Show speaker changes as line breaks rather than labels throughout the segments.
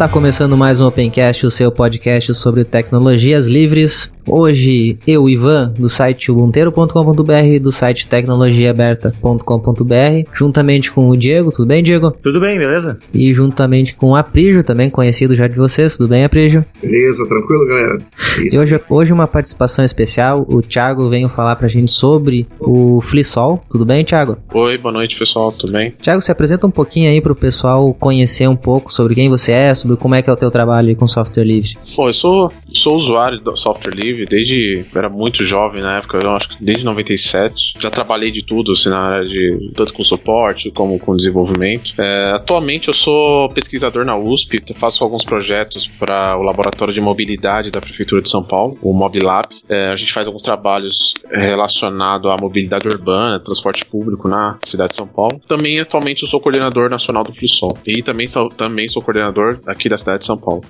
Está começando mais um Opencast, o seu podcast sobre tecnologias livres. Hoje, eu, Ivan, do site ubunteiro.com.br, do site tecnologiaaberta.com.br, juntamente com o Diego. Tudo bem, Diego?
Tudo bem, beleza?
E juntamente com o Aprígio, também conhecido já de vocês. Tudo bem, Aprígio?
Beleza, tranquilo, galera?
Isso. E hoje, hoje uma participação especial. O Thiago veio falar pra gente sobre o Flissol. Tudo bem, Thiago?
Oi, boa noite, pessoal. Tudo bem?
Thiago, se apresenta um pouquinho aí pro pessoal conhecer um pouco sobre quem você é, sobre como é que é o teu trabalho com software livre.
Bom, eu sou, sou usuário do software livre desde era muito jovem na época, eu acho que desde 97. Já trabalhei de tudo, assim, na área de tanto com suporte como com desenvolvimento. É, atualmente eu sou pesquisador na USP, faço alguns projetos para o laboratório de mobilidade da prefeitura de São Paulo, o Mobilab. É, a gente faz alguns trabalhos relacionados à mobilidade urbana, transporte público na cidade de São Paulo. Também atualmente eu sou coordenador nacional do Flisol e também sou, também sou coordenador aqui da cidade de São Paulo.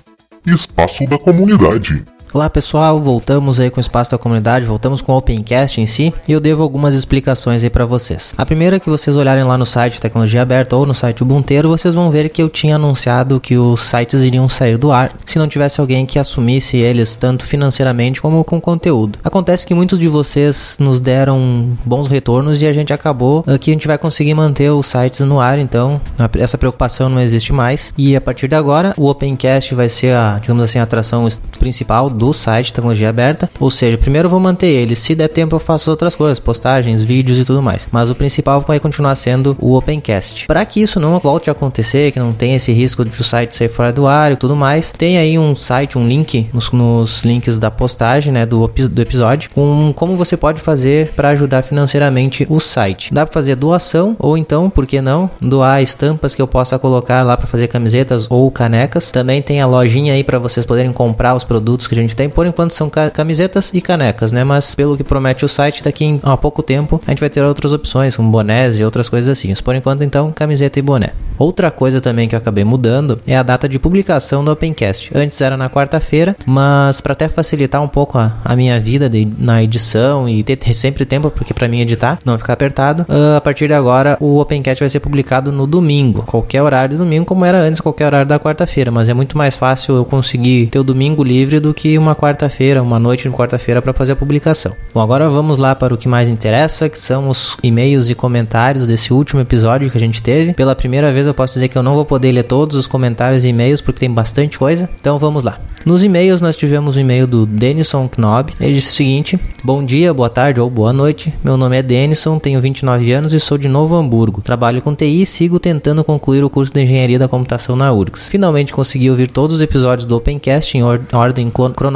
Espaço da comunidade.
Olá pessoal, voltamos aí com o espaço da comunidade, voltamos com o Opencast em si e eu devo algumas explicações aí para vocês. A primeira é que vocês olharem lá no site Tecnologia Aberta ou no site Ubuntu, vocês vão ver que eu tinha anunciado que os sites iriam sair do ar se não tivesse alguém que assumisse eles tanto financeiramente como com conteúdo. Acontece que muitos de vocês nos deram bons retornos e a gente acabou que a gente vai conseguir manter os sites no ar, então essa preocupação não existe mais. E a partir de agora, o Opencast vai ser a, digamos assim, a atração principal do site Tecnologia Aberta. Ou seja, primeiro eu vou manter ele. Se der tempo, eu faço outras coisas, postagens, vídeos e tudo mais. Mas o principal vai continuar sendo o Opencast. Para que isso não volte a acontecer, que não tenha esse risco de o site sair fora do ar e tudo mais, tem aí um site, um link nos, nos links da postagem, né, do, do episódio, com como você pode fazer para ajudar financeiramente o site. Dá para fazer doação ou então, por que não, doar estampas que eu possa colocar lá para fazer camisetas ou canecas. Também tem a lojinha aí para vocês poderem comprar os produtos que a gente gente tem. Por enquanto são camisetas e canecas, né? Mas pelo que promete o site, daqui a pouco tempo a gente vai ter outras opções, como bonés e outras coisas assim. Mas por enquanto, então, camiseta e boné. Outra coisa também que eu acabei mudando é a data de publicação do Opencast. Antes era na quarta-feira, mas para até facilitar um pouco a, a minha vida de, na edição e ter, ter sempre tempo, porque para mim editar não ficar apertado, uh, a partir de agora o Opencast vai ser publicado no domingo, qualquer horário do domingo, como era antes, qualquer horário da quarta-feira. Mas é muito mais fácil eu conseguir ter o domingo livre do que uma quarta-feira, uma noite de quarta-feira para fazer a publicação. Bom, agora vamos lá para o que mais interessa, que são os e-mails e comentários desse último episódio que a gente teve. Pela primeira vez eu posso dizer que eu não vou poder ler todos os comentários e e-mails porque tem bastante coisa. Então vamos lá. Nos e-mails nós tivemos o um e-mail do Denison Knob. Ele disse o seguinte: Bom dia, boa tarde ou boa noite. Meu nome é Denison, tenho 29 anos e sou de Novo Hamburgo. Trabalho com TI e sigo tentando concluir o curso de Engenharia da Computação na URGS. Finalmente consegui ouvir todos os episódios do Opencast em or ordem cronológica.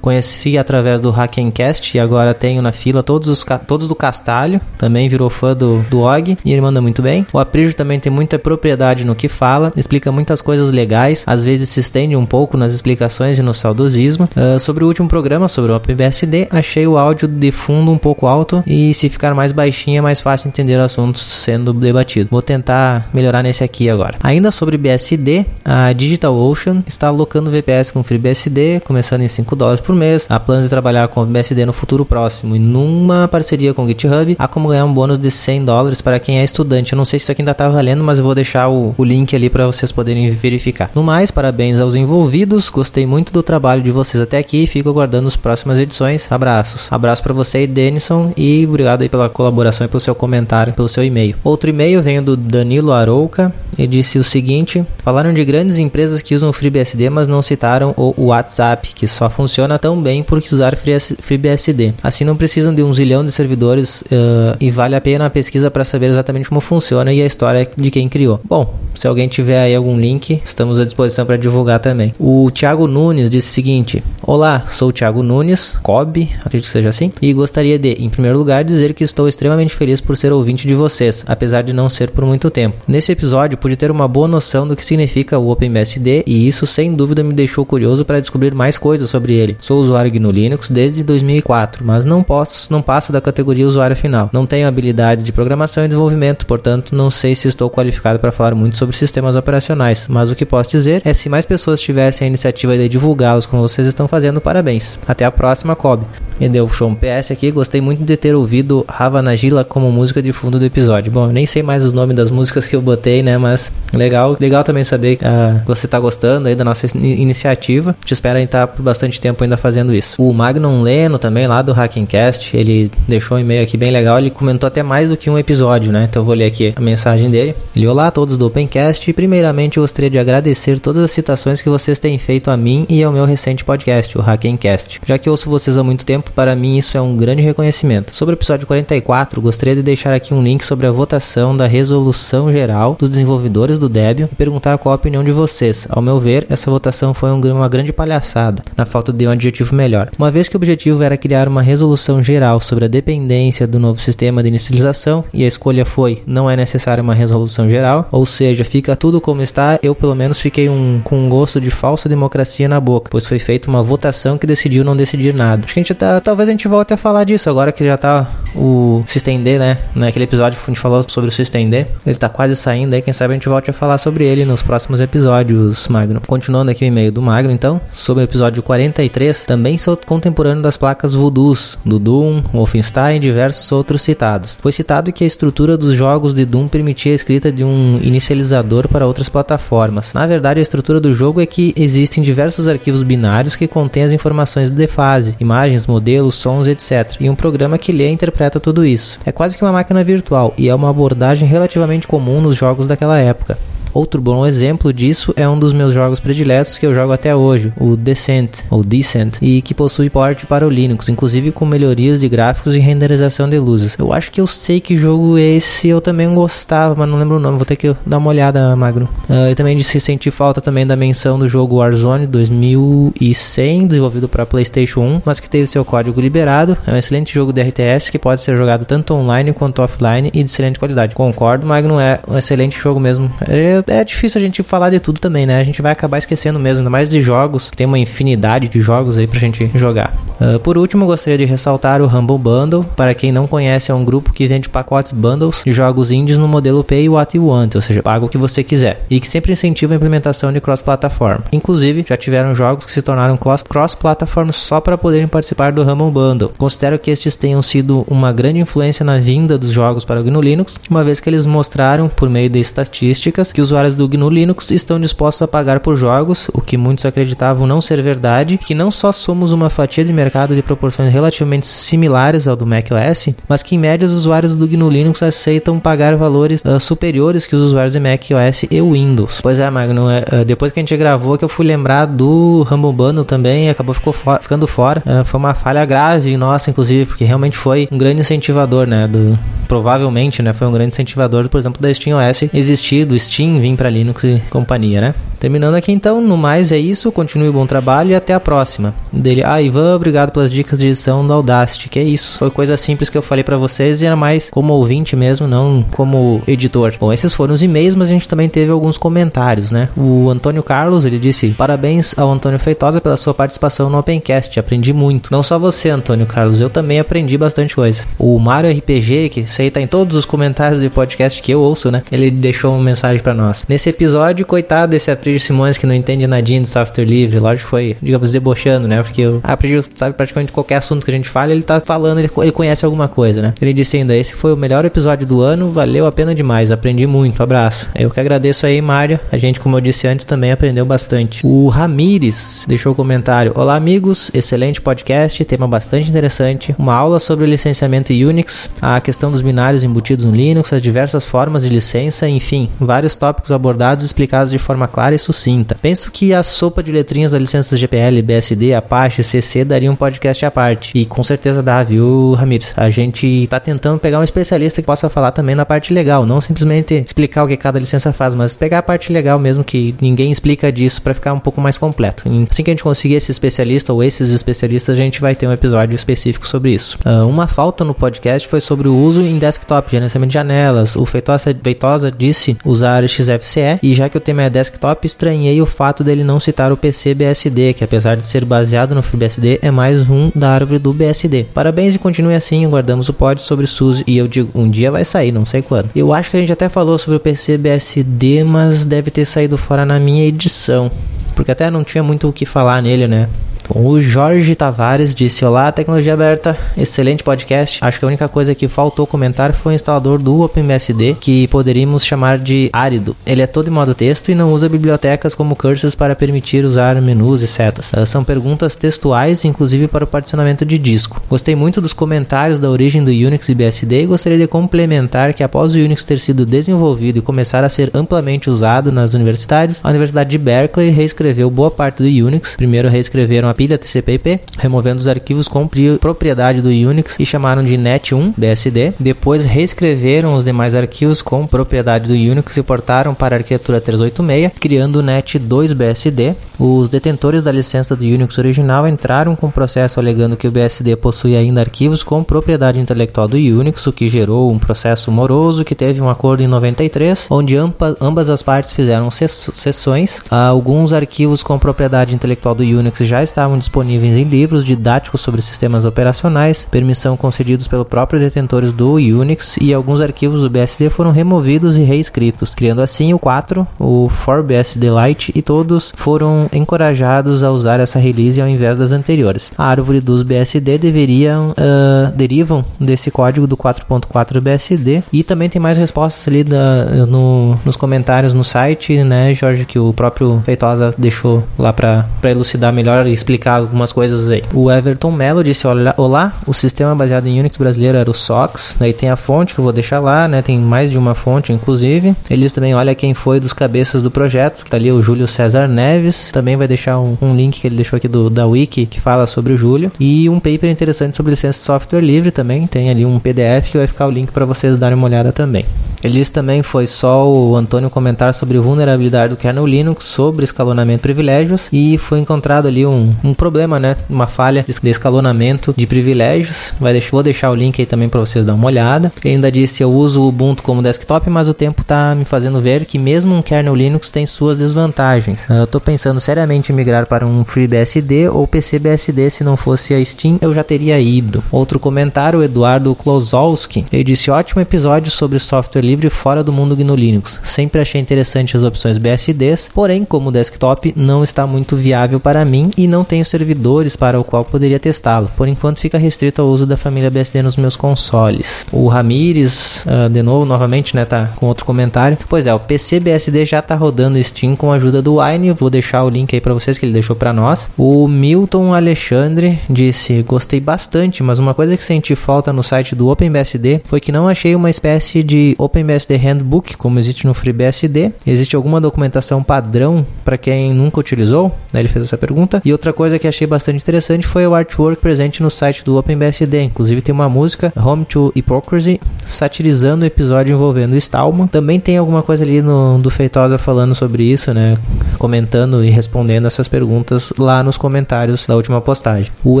Conheci através do Hackencast e agora tenho na fila todos os todos do Castalho. Também virou fã do, do Og e ele manda muito bem. O Aprígio também tem muita propriedade no que fala, explica muitas coisas legais, às vezes se estende um pouco nas explicações e no saudosismo. Uh, sobre o último programa, sobre o OpenBSD, achei o áudio de fundo um pouco alto e se ficar mais baixinho é mais fácil entender o assunto sendo debatido. Vou tentar melhorar nesse aqui agora. Ainda sobre BSD, a DigitalOcean está alocando VPS com FreeBSD, começando em 5 dólares por mês. Há planos de trabalhar com BSD no futuro próximo e numa parceria com o GitHub, há como ganhar um bônus de 100 dólares para quem é estudante. Eu não sei se isso aqui ainda está valendo, mas eu vou deixar o, o link ali para vocês poderem verificar. No mais, parabéns aos envolvidos. Gostei muito do trabalho de vocês até aqui e fico aguardando as próximas edições. Abraços. Abraço para você, Denison, e obrigado aí pela colaboração e pelo seu comentário, pelo seu e-mail. Outro e-mail vem do Danilo Arouca. Ele disse o seguinte: Falaram de grandes empresas que usam FreeBSD, mas não citaram o WhatsApp, que só funciona tão bem porque usar FreeBSD. Assim não precisam de um zilhão de servidores uh, e vale a pena a pesquisa para saber exatamente como funciona e a história de quem criou. Bom, se alguém tiver aí algum link, estamos à disposição para divulgar também. O Thiago Nunes disse o seguinte: Olá, sou o Thiago Nunes, Cobb, acredito que seja assim, e gostaria de, em primeiro lugar, dizer que estou extremamente feliz por ser ouvinte de vocês, apesar de não ser por muito tempo. Nesse episódio pude ter uma boa noção do que significa o OpenBSD e isso sem dúvida me deixou curioso para descobrir mais coisas sobre ele. Sou usuário GNU Linux desde 2004, mas não posso, não passo da categoria usuário final. Não tenho habilidades de programação e desenvolvimento, portanto, não sei se estou qualificado para falar muito sobre sistemas operacionais. Mas o que posso dizer é se mais pessoas tivessem a iniciativa de divulgá-los como vocês estão fazendo, parabéns. Até a próxima, Kobe. E deu show um PS aqui, gostei muito de ter ouvido Rava Nagila como música de fundo do episódio. Bom, eu nem sei mais os nomes das músicas que eu botei, né? Mas legal, legal também saber que uh, você tá gostando aí da nossa iniciativa. Te espero estar por bastante tempo ainda fazendo isso. O Magnum Leno também, lá do Hackingcast, ele deixou um e-mail aqui bem legal. Ele comentou até mais do que um episódio, né? Então eu vou ler aqui a mensagem dele. Ele, olá a todos do Opencast. Primeiramente, eu gostaria de agradecer todas as citações que vocês têm feito a mim e ao meu recente podcast, o Hackingcast. Já que ouço vocês há muito tempo, para mim isso é um grande reconhecimento. Sobre o episódio 44, gostaria de deixar aqui um link sobre a votação da resolução geral dos desenvolvedores do Debian e perguntar qual a opinião de vocês. Ao meu ver, essa votação foi um, uma grande palhaçada, na falta de um adjetivo melhor. Uma vez que o objetivo era criar uma resolução geral sobre a dependência do novo sistema de inicialização e a escolha foi não é necessária uma resolução geral, ou seja, fica tudo como está, eu pelo menos fiquei um, com um gosto de falsa democracia na boca, pois foi feita uma votação que decidiu não decidir nada. Acho que a gente tá, talvez a gente volte a falar disso agora que já tá o System D, né? Naquele episódio que a gente falou sobre o System D, ele tá quase saindo aí, quem sabe a gente volte a falar sobre ele nos próximos episódios, Magno. Continuando aqui o e-mail do Magno, então, sobre o episódio 43, também sou contemporâneo das placas Voodoos, do Doom, Wolfenstein e diversos outros citados. Foi citado que a estrutura dos jogos de Doom permitia a escrita de um inicializador para outras plataformas. Na verdade, a estrutura do jogo é que existem diversos arquivos binários que contêm as informações de fase, imagens, modelos, sons, etc. E um programa que lê e interpreta tudo isso. É quase que uma máquina virtual e é uma abordagem relativamente comum nos jogos daquela época. Outro bom exemplo disso é um dos meus jogos prediletos que eu jogo até hoje, o Descent, ou Descent, e que possui porte para o Linux, inclusive com melhorias de gráficos e renderização de luzes. Eu acho que eu sei que jogo esse eu também gostava, mas não lembro o nome, vou ter que dar uma olhada, Magno. Uh, eu também disse sentir falta também da menção do jogo Warzone 2100, desenvolvido para PlayStation 1, mas que teve seu código liberado. É um excelente jogo de RTS que pode ser jogado tanto online quanto offline e de excelente qualidade. Concordo, Magno é um excelente jogo mesmo. É é difícil a gente falar de tudo também, né? A gente vai acabar esquecendo mesmo, ainda mais de jogos. Tem uma infinidade de jogos aí pra gente jogar. Uh, por último, gostaria de ressaltar o Humble Bundle. Para quem não conhece, é um grupo que vende pacotes bundles de jogos indies no modelo Pay What You Want, ou seja, paga o que você quiser. E que sempre incentiva a implementação de cross-plataforma. Inclusive, já tiveram jogos que se tornaram cross-platform só para poderem participar do Humble Bundle. Considero que estes tenham sido uma grande influência na vinda dos jogos para o GNU Linux, uma vez que eles mostraram, por meio de estatísticas, que os usuários do GNU Linux estão dispostos a pagar por jogos, o que muitos acreditavam não ser verdade, que não só somos uma fatia de mercado de proporções relativamente similares ao do macOS, mas que em média os usuários do GNU Linux aceitam pagar valores uh, superiores que os usuários de macOS e Windows. Pois é, Magno, uh, depois que a gente gravou que eu fui lembrar do Humble Bundle também, acabou for ficando fora. Uh, foi uma falha grave nossa, inclusive, porque realmente foi um grande incentivador, né, do provavelmente, né, foi um grande incentivador, por exemplo, da SteamOS existir, do Steam vir para Linux e companhia, né? Terminando aqui então, no mais é isso, continue o bom trabalho e até a próxima. Dele, ah, Ivan, obrigado pelas dicas de edição do Audacity, que é isso, foi coisa simples que eu falei para vocês e era mais como ouvinte mesmo, não como editor. Bom, esses foram os e-mails, mas a gente também teve alguns comentários, né? O Antônio Carlos, ele disse, parabéns ao Antônio Feitosa pela sua participação no Opencast, aprendi muito. Não só você, Antônio Carlos, eu também aprendi bastante coisa. O Mario RPG, que sei tá em todos os comentários do podcast que eu ouço, né? Ele deixou uma mensagem para nós. Nesse episódio, coitado desse Aprígio Simões que não entende nadinha de software livre. Lógico que foi, digamos, debochando, né? Porque o Aprígio sabe praticamente qualquer assunto que a gente fala, ele tá falando, ele, ele conhece alguma coisa, né? Ele disse ainda: esse foi o melhor episódio do ano, valeu a pena demais, aprendi muito, abraço. Eu que agradeço aí, Mário. A gente, como eu disse antes, também aprendeu bastante. O Ramires deixou o um comentário: Olá, amigos, excelente podcast, tema bastante interessante. Uma aula sobre licenciamento Unix, a questão dos binários embutidos no Linux, as diversas formas de licença, enfim, vários tópicos abordados e explicados de forma clara e sucinta. Penso que a sopa de letrinhas da licença GPL, BSD, Apache, CC daria um podcast à parte. E com certeza dá, viu, Ramires? A gente tá tentando pegar um especialista que possa falar também na parte legal, não simplesmente explicar o que cada licença faz, mas pegar a parte legal mesmo que ninguém explica disso para ficar um pouco mais completo. Assim que a gente conseguir esse especialista ou esses especialistas, a gente vai ter um episódio específico sobre isso. Uh, uma falta no podcast foi sobre o uso em desktop, gerenciamento de janelas. O Feitosa, Feitosa disse usar XFCE, e já que o tema é desktop, estranhei o fato dele não citar o PC BSD, que apesar de ser baseado no FreeBSD, é mais um da árvore do BSD. Parabéns e continue assim, aguardamos o pod sobre SUSE, e eu digo, um dia vai sair, não sei quando. Eu acho que a gente até falou sobre o PC BSD, mas deve ter saído fora na minha edição, porque até não tinha muito o que falar nele, né? O Jorge Tavares disse: Olá, tecnologia aberta, excelente podcast. Acho que a única coisa que faltou comentar foi o instalador do OpenBSD, que poderíamos chamar de árido. Ele é todo em modo texto e não usa bibliotecas como cursors para permitir usar menus e setas. São perguntas textuais, inclusive para o particionamento de disco. Gostei muito dos comentários da origem do Unix e BSD e gostaria de complementar que após o Unix ter sido desenvolvido e começar a ser amplamente usado nas universidades, a Universidade de Berkeley reescreveu boa parte do Unix. Primeiro reescreveram a pilha TCP/IP, removendo os arquivos com propriedade do Unix e chamaram de net1 BSD. Depois reescreveram os demais arquivos com propriedade do Unix e portaram para a arquitetura 386, criando o net2 BSD. Os detentores da licença do Unix original entraram com processo alegando que o BSD possui ainda arquivos com propriedade intelectual do Unix, o que gerou um processo moroso que teve um acordo em 93, onde ambas as partes fizeram sessões. Alguns arquivos com propriedade intelectual do Unix já estavam estavam disponíveis em livros didáticos sobre sistemas operacionais, permissão concedidos pelo próprio detentores do Unix e alguns arquivos do BSD foram removidos e reescritos, criando assim o 4, o 4BSD Lite e todos foram encorajados a usar essa release ao invés das anteriores. A árvore dos BSD deveriam uh, derivam desse código do 4.4 BSD e também tem mais respostas ali da, no, nos comentários no site, né, Jorge, que o próprio Feitosa deixou lá para elucidar melhor e explicar explicar algumas coisas aí. O Everton Mello disse: Olá, o sistema baseado em Unix brasileiro era o SOX. Daí tem a fonte que eu vou deixar lá, né? Tem mais de uma fonte, inclusive. Eles também olha quem foi dos cabeças do projeto, que tá ali o Júlio César Neves. Também vai deixar um, um link que ele deixou aqui do, da Wiki que fala sobre o Júlio. E um paper interessante sobre licença de software livre também. Tem ali um PDF que vai ficar o link para vocês darem uma olhada também. Ele disse também foi só o Antônio comentar sobre vulnerabilidade do kernel Linux, sobre escalonamento de privilégios e foi encontrado ali um, um problema, né? Uma falha de escalonamento de privilégios. Vai deixar, vou deixar o link aí também para vocês dar uma olhada. Ele ainda disse eu uso o Ubuntu como desktop, mas o tempo tá me fazendo ver que mesmo um kernel Linux tem suas desvantagens. Eu tô pensando seriamente em migrar para um FreeBSD ou PCBSD se não fosse a Steam, eu já teria ido. Outro comentário, Eduardo Klozowski, ele disse ótimo episódio sobre software livre fora do mundo GNU Linux. Sempre achei interessante as opções BSDs, porém como desktop não está muito viável para mim e não tenho servidores para o qual poderia testá-lo. Por enquanto fica restrito ao uso da família BSD nos meus consoles. O Ramires, uh, de novo, novamente, né, tá com outro comentário. Pois é, o PC BSD já tá rodando Steam com a ajuda do Wine. Vou deixar o link aí para vocês que ele deixou para nós. O Milton Alexandre disse: "Gostei bastante, mas uma coisa que senti falta no site do OpenBSD foi que não achei uma espécie de Open OpenBSD Handbook, como existe no FreeBSD. Existe alguma documentação padrão para quem nunca utilizou? Ele fez essa pergunta. E outra coisa que achei bastante interessante foi o artwork presente no site do OpenBSD. Inclusive tem uma música, Home to Hypocrisy, satirizando o episódio envolvendo Stallman. Também tem alguma coisa ali no, do Feitosa falando sobre isso, né? Comentando e respondendo essas perguntas lá nos comentários da última postagem. O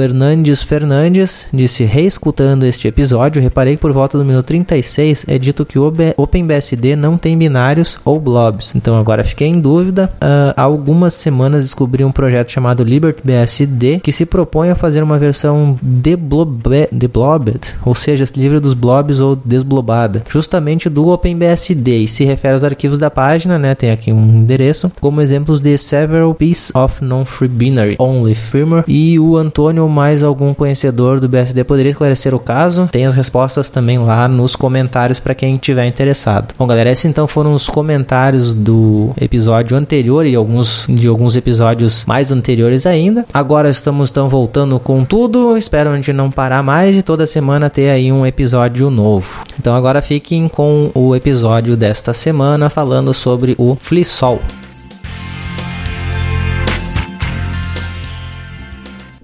Hernandes Fernandes disse: reescutando este episódio, reparei que por volta do minuto 36 é dito que o OpenBSD não tem binários ou blobs. Então agora fiquei em dúvida. Uh, há algumas semanas descobri um projeto chamado LibertyBSD que se propõe a fazer uma versão deblobe, deblobbed, ou seja, livre dos blobs ou desblobada, justamente do OpenBSD e se refere aos arquivos da página, né? Tem aqui um endereço, como exemplos de several pieces of non-free binary only firmware e o Antônio mais algum conhecedor do BSD poderia esclarecer o caso. Tem as respostas também lá nos comentários para quem tiver interessado. Bom, galera, esses então foram os comentários do episódio anterior e alguns de alguns episódios mais anteriores ainda. Agora estamos então voltando com tudo. Espero a gente não parar mais e toda semana ter aí um episódio novo. Então agora fiquem com o episódio desta semana falando sobre o Flisol.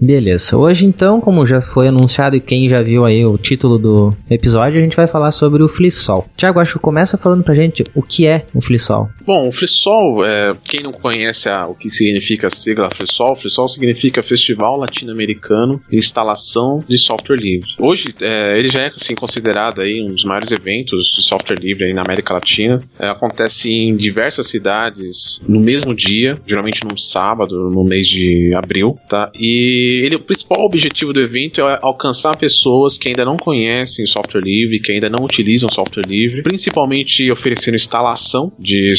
Beleza. Hoje então, como já foi anunciado e quem já viu aí o título do episódio, a gente vai falar sobre o Flissol. Tiago, acho que começa falando pra gente o que é o Flissol.
Bom, o Flissol, é, quem não conhece a, o que significa a sigla Flissol, Flissol significa Festival Latino-Americano de Instalação de Software Livre. Hoje, é, ele já é assim, considerado aí um dos maiores eventos de software livre aí na América Latina. É, acontece em diversas cidades no mesmo dia, geralmente num sábado, no mês de abril, tá? E ele, o principal objetivo do evento é alcançar pessoas que ainda não conhecem software livre, que ainda não utilizam software livre, principalmente oferecendo instalação de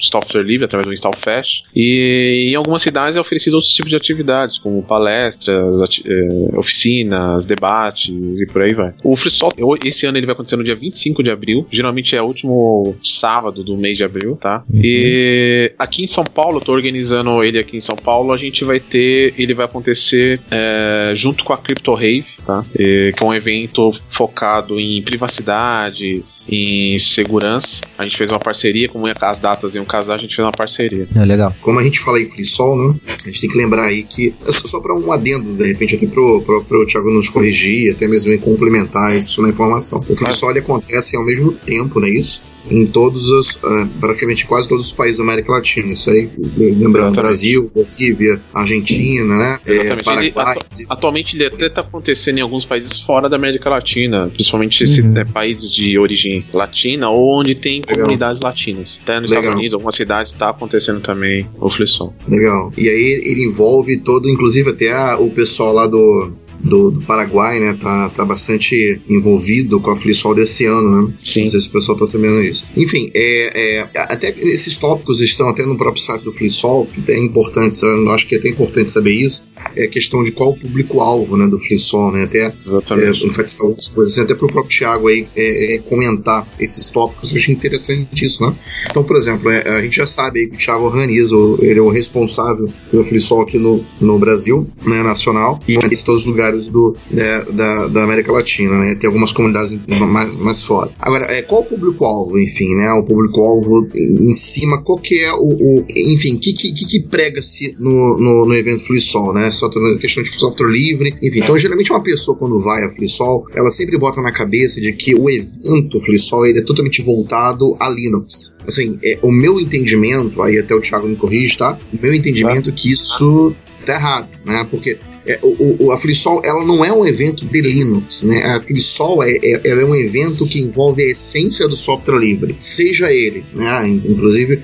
software livre através do Install Fest. E em algumas cidades é oferecido outros tipos de atividades, como palestras, eh, oficinas, debates e por aí vai. O FreeSoft, esse ano ele vai acontecer no dia 25 de abril, geralmente é o último sábado do mês de abril, tá? Uhum. E aqui em São Paulo, eu tô organizando ele aqui em São Paulo, a gente vai ter, ele vai acontecer é, junto com a Crypto Rave, tá? Que é um evento focado em privacidade, em segurança. A gente fez uma parceria, como as datas iam casar, a gente fez uma parceria.
É legal.
Como a gente fala em FreeSol, né? A gente tem que lembrar aí que, só para um adendo, de repente, até pro, pro, pro Thiago nos corrigir, até mesmo em complementar isso na informação. O FreeSol ele acontece ao mesmo tempo, não é isso? Em todos os, uh, praticamente quase todos os países da América Latina. Isso aí, lembrando, Brasil, Bolívia, Argentina, né?
É, Paraguai. Ele, atualmente ele até está acontecendo em alguns países fora da América Latina, principalmente uhum. esses é, países de origem latina ou onde tem Legal. comunidades latinas. Até nos Legal. Estados Unidos, algumas cidades está acontecendo também o.
Legal. E aí ele envolve todo, inclusive até a, o pessoal lá do do, do, Paraguai, né, tá, tá bastante envolvido com a Flisol desse ano, né?
Sim.
Não sei se o pessoal tá sabendo isso. Enfim, é, é, até esses tópicos estão até no próprio site do Flisol, que é importante, eu acho que é até importante saber isso, é a questão de qual o público-alvo, né, do Flisol, né, até
Exatamente.
É, enfatizar outras coisas, até pro próprio Thiago aí é, é, comentar esses tópicos, eu achei interessante isso, né? Então, por exemplo, é, a gente já sabe aí que o Thiago organiza, ele é o responsável pelo Flisol aqui no, no Brasil, né, nacional, e em todos os lugares do, né, da, da América Latina, né? Tem algumas comunidades mais, mais fora. Agora, é, qual o público-alvo, enfim, né? O público-alvo em cima, qual que é o, o enfim, o que, que, que prega-se no, no, no, evento FreeSol, né? Só questão de software livre, enfim. Então, geralmente uma pessoa quando vai a FreeSol, ela sempre bota na cabeça de que o evento FreeSol ele é totalmente voltado a Linux. Assim, é, o meu entendimento, aí até o Thiago me corrige, tá? O meu entendimento é que isso tá errado, né? Porque é, o, o, a FreeSol ela não é um evento de Linux, né? A FreeSol é, é, ela é um evento que envolve a essência do software livre, seja ele, né? Inclusive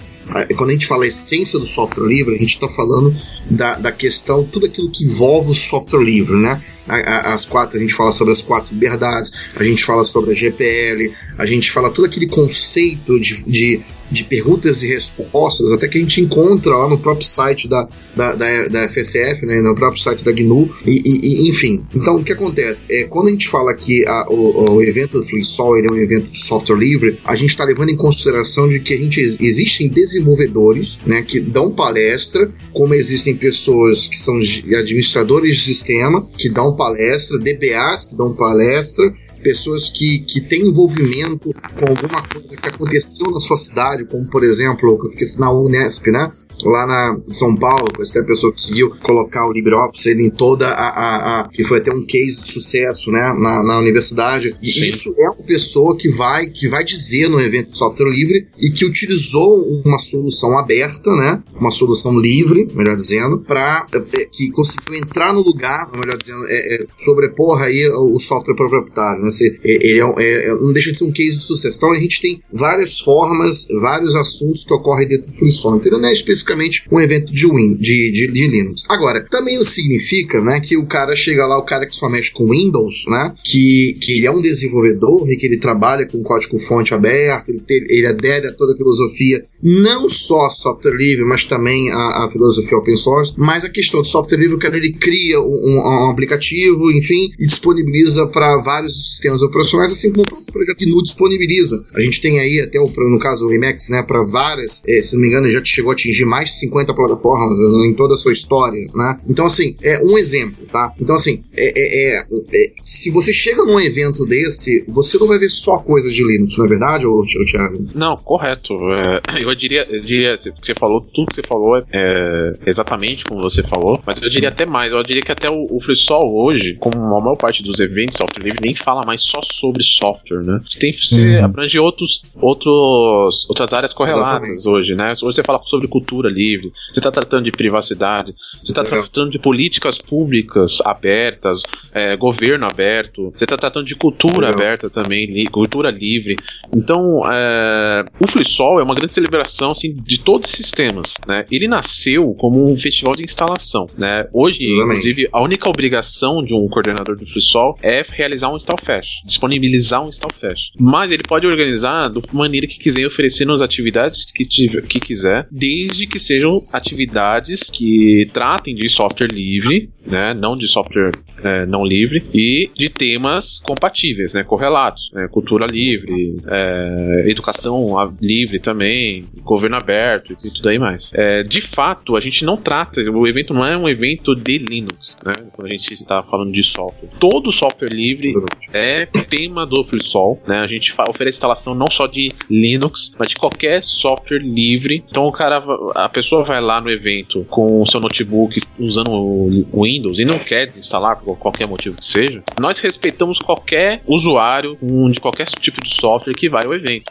quando a gente fala essência do software livre, a gente está falando da, da questão, tudo aquilo que envolve o software livre, né? As quatro, a gente fala sobre as quatro liberdades, a gente fala sobre a GPL, a gente fala todo aquele conceito de, de de perguntas e respostas, até que a gente encontra lá no próprio site da, da, da, da FSF, né, no próprio site da GNU, e, e, enfim. Então, o que acontece? É, quando a gente fala que a, o, o evento do FreeSol é um evento de software livre, a gente está levando em consideração de que a gente existem desenvolvedores né, que dão palestra, como existem pessoas que são administradores de sistema, que dão palestra, DBAs que dão palestra, pessoas que, que têm envolvimento com alguma coisa que aconteceu na sua cidade, como por exemplo, eu fiquei na Unesp, né? Lá na São Paulo, que a pessoa conseguiu colocar o LibreOffice em toda a, a, a, que foi até um case de sucesso, né, na, na universidade. E Sim. isso é uma pessoa que vai que vai dizer no evento de software livre e que utilizou uma solução aberta, né, uma solução livre, melhor dizendo, para é, que conseguiu entrar no lugar, melhor dizendo, é, é, sobrepor aí o software proprietário, né, se, ele é, não deixa de ser um case de sucesso. Então a gente tem várias formas, vários assuntos que ocorrem dentro do Fluxon. Então não é especificamente especificamente um evento de, Win, de, de, de, Linux. Agora, também não significa né, que o cara chega lá, o cara que só mexe com Windows, né, que, que ele é um desenvolvedor e que ele trabalha com código-fonte aberto, ele, ele adere a toda a filosofia, não só software livre, mas também a, a filosofia open source, mas a questão do software livre, cara ele cria um, um aplicativo, enfim, e disponibiliza para vários sistemas operacionais, assim como o projeto GNU disponibiliza. A gente tem aí até, o, no caso, o Emacs, né, para várias, eh, se não me engano, já chegou a atingir mais de 50 plataformas em toda a sua história, né? Então, assim, é um exemplo, tá? Então, assim, é, é, é, é se você chega num evento desse, você não vai ver só coisas de Linux, não é verdade, ou, Thiago?
Não, correto. É, eu diria, eu diria, que você falou, tudo que você falou é, é, exatamente como você falou, mas eu diria até mais, eu diria que até o, o FreeSol hoje, como a maior parte dos eventos software livre, nem fala mais só sobre software, né? Você tem você uhum. abrange outros, outros, outras áreas correlatas Exatamente. hoje, né? Hoje você fala sobre cultura livre, você está tratando de privacidade, você está tratando de políticas públicas abertas, é, governo aberto, você está tratando de cultura Legal. aberta também, li, cultura livre. Então, é, o FreeSol é uma grande celebração assim, de todos esses temas, né? Ele nasceu como um festival de instalação, né? Hoje, Exatamente. inclusive, a única obrigação de um coordenador do FreeSol é realizar um Installfest, disponibilizar um Installfest. Mas ele pode organizar da maneira que quiser, oferecendo as atividades que, tiver, que quiser, desde que sejam atividades que tratem de software livre, né? Não de software é, não livre e de temas compatíveis, né? Correlatos, né? Cultura livre, é, educação livre também, governo aberto e tudo aí mais. É, de fato, a gente não trata, o evento não é um evento de Linux, né? Quando a gente está falando de software. Todo software livre é tema do FreeSol, né? A gente oferece instalação não só de Linux, mas de qualquer software livre. Então o cara, a pessoa vai lá no evento com o seu notebook usando o Windows e não quer instalar por qualquer motivo que seja. Nós respeitamos qualquer usuário de qualquer tipo de software que vai ao evento.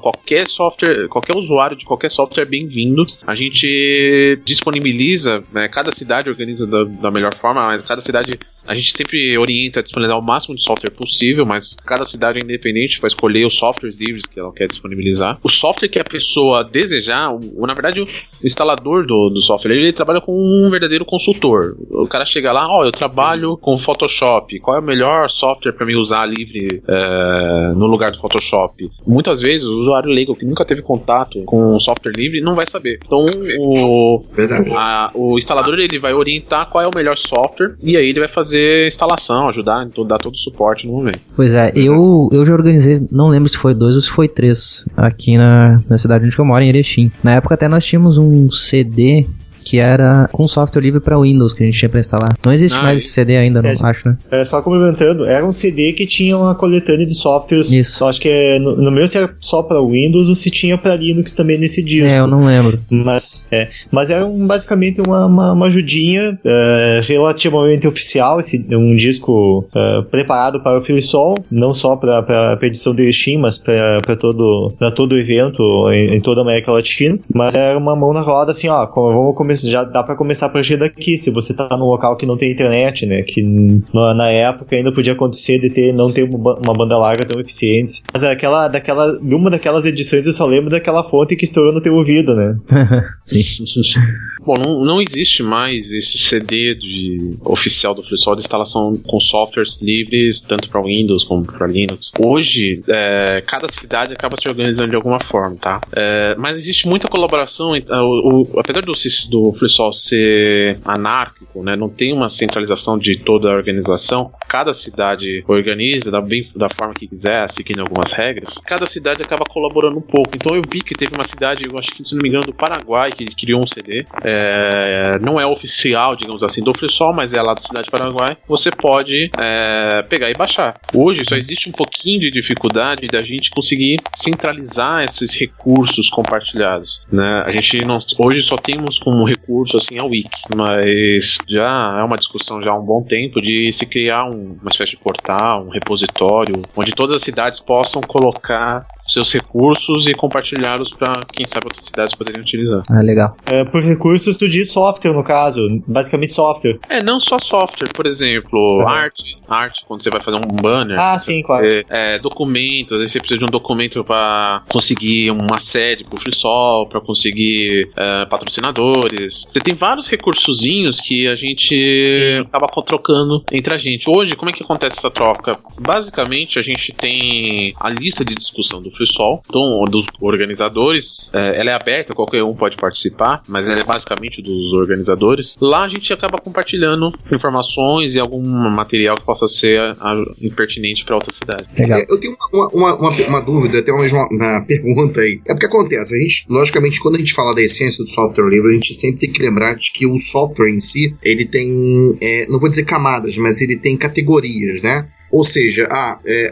qualquer software, qualquer usuário de qualquer software bem-vindo. A gente disponibiliza, né, cada cidade organiza da, da melhor forma, mas cada cidade a gente sempre orienta a disponibilizar o máximo de software possível, mas cada cidade é independente para escolher os softwares livres que ela quer disponibilizar. O software que a pessoa desejar, o, na verdade, o instalador do, do software ele trabalha com um verdadeiro consultor. O cara chega lá, ó, oh, eu trabalho com Photoshop, qual é o melhor software para me usar livre é, no lugar do Photoshop? Muitas vezes o usuário leigo que nunca teve contato com software livre não vai saber. Então o, a, o instalador ele vai orientar qual é o melhor software e aí ele vai fazer fazer instalação, ajudar, então dar todo o suporte no momento.
Pois é, eu, eu já organizei, não lembro se foi dois ou se foi três, aqui na, na cidade onde eu moro, em Erechim. Na época até nós tínhamos um CD que era com software livre para Windows que a gente tinha para instalar. Não existe ah, mais esse CD ainda, não é, acho, né?
É, só complementando, era um CD que tinha uma coletânea de softwares. Isso. Acho que é, no, no meu se era só para Windows ou se tinha para Linux também nesse disco.
É, eu não lembro.
Mas, é, mas era um, basicamente uma, uma, uma ajudinha é, relativamente oficial, esse, um disco é, preparado para o FreeSol, não só para a edição de Steam, mas para todo, todo o evento em, em, toda a América Latina. Mas era uma mão na roda assim, ó, vamos começar já dá para começar a partir daqui, se você tá num local que não tem internet, né? Que na, época ainda podia acontecer de ter não ter uma banda larga tão eficiente. Mas é aquela, daquela, numa daquelas edições eu só lembro daquela fonte que estourou no teu ouvido, né?
Sim.
Bom, não, não existe mais esse CD de, oficial do FreeSol de instalação com softwares livres, tanto para Windows como para Linux. Hoje, é, cada cidade acaba se organizando de alguma forma, tá? É, mas existe muita colaboração, o, o, apesar do, do o FreeSol ser anárquico, né, não tem uma centralização de toda a organização, cada cidade organiza da, bem, da forma que quiser, seguindo algumas regras, cada cidade acaba colaborando um pouco. Então eu vi que teve uma cidade, eu acho que se não me engano, do Paraguai, que criou um CD. É, não é oficial, digamos assim, do FreeSol, mas é lá da cidade do Paraguai. Você pode é, pegar e baixar. Hoje só existe um pouquinho de dificuldade da gente conseguir centralizar esses recursos compartilhados. Né? A gente não, hoje só temos como recurso assim a Wiki, mas já é uma discussão já há um bom tempo de se criar um, uma espécie de portal, um repositório, onde todas as cidades possam colocar seus recursos e compartilhá-los para quem sabe outras cidades poderiam utilizar.
Ah, legal.
É, por recursos tu diz software no caso, basicamente software.
É, não só software, por exemplo, uhum. arte, arte quando você vai fazer um banner.
Ah, sim, claro.
É, é, documentos, às vezes você precisa de um documento para conseguir uma sede pro FreeSol, para conseguir é, patrocinadores. Você tem vários recursozinhos que a gente sim. acaba trocando entre a gente. Hoje, como é que acontece essa troca? Basicamente, a gente tem a lista de discussão do FreeSol, então, dos organizadores. É, ela é aberta, qualquer um pode participar, mas ela é basicamente dos organizadores. Lá a gente acaba compartilhando informações e algum material que possa ser a, a, impertinente para outra cidade.
Legal. É, eu tenho uma, uma, uma, uma, dúvida, até uma, uma pergunta aí. É porque acontece, a gente, logicamente, quando a gente fala da essência do software livre, a gente sempre tem que lembrar de que o software em si, ele tem, é, não vou dizer camadas, mas ele tem categorias, né? Ou seja, é,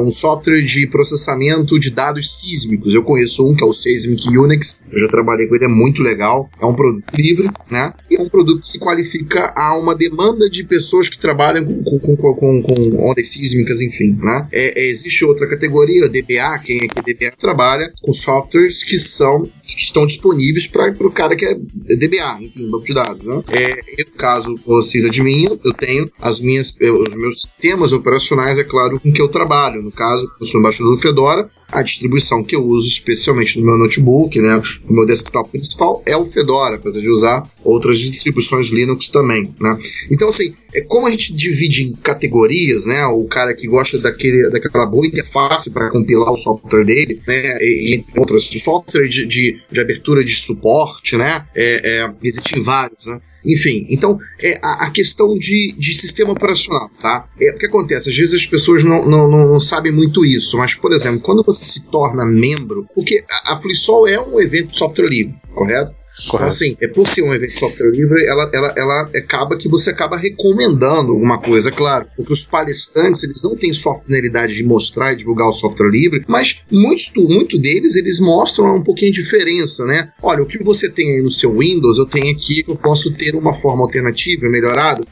um software de processamento de dados sísmicos. Eu conheço um que é o Seismic Unix, eu já trabalhei com ele, é muito legal. É um produto livre, né? E é um produto que se qualifica a uma demanda de pessoas que trabalham com, com, com, com, com ondas sísmicas, enfim, né? É, é, existe outra categoria, DBA, quem é que DBA trabalha com softwares que são que estão disponíveis para o cara que é DBA, enfim, banco de dados, né? É, eu, caso vocês adivinhem, eu tenho as minhas, os meus sistemas operacionais, é claro, com que eu trabalho. No caso, eu sou embaixador do Fedora, a distribuição que eu uso especialmente no meu notebook, né, no meu desktop principal, é o Fedora, apesar de usar outras distribuições Linux também, né. Então, assim, é como a gente divide em categorias, né, o cara que gosta daquele, daquela boa interface para compilar o software dele, né, e, e outras software de, de, de, abertura de suporte, né, é, é, existem vários, né. Enfim, então é a, a questão de, de, sistema operacional, tá? É, o que acontece? Às vezes as pessoas não, não, não, sabem muito isso, mas, por exemplo, quando você se torna membro, porque a, a é um evento de software livre, correto? Correto. Então, assim, é por ser um evento de software livre, ela, ela, ela acaba que você acaba recomendando alguma coisa, claro. Porque os palestrantes, eles não têm só a finalidade de mostrar e divulgar o software livre, mas muitos muito deles, eles mostram um pouquinho de diferença, né? Olha, o que você tem aí no seu Windows, eu tenho aqui que eu posso ter uma forma alternativa, melhorada,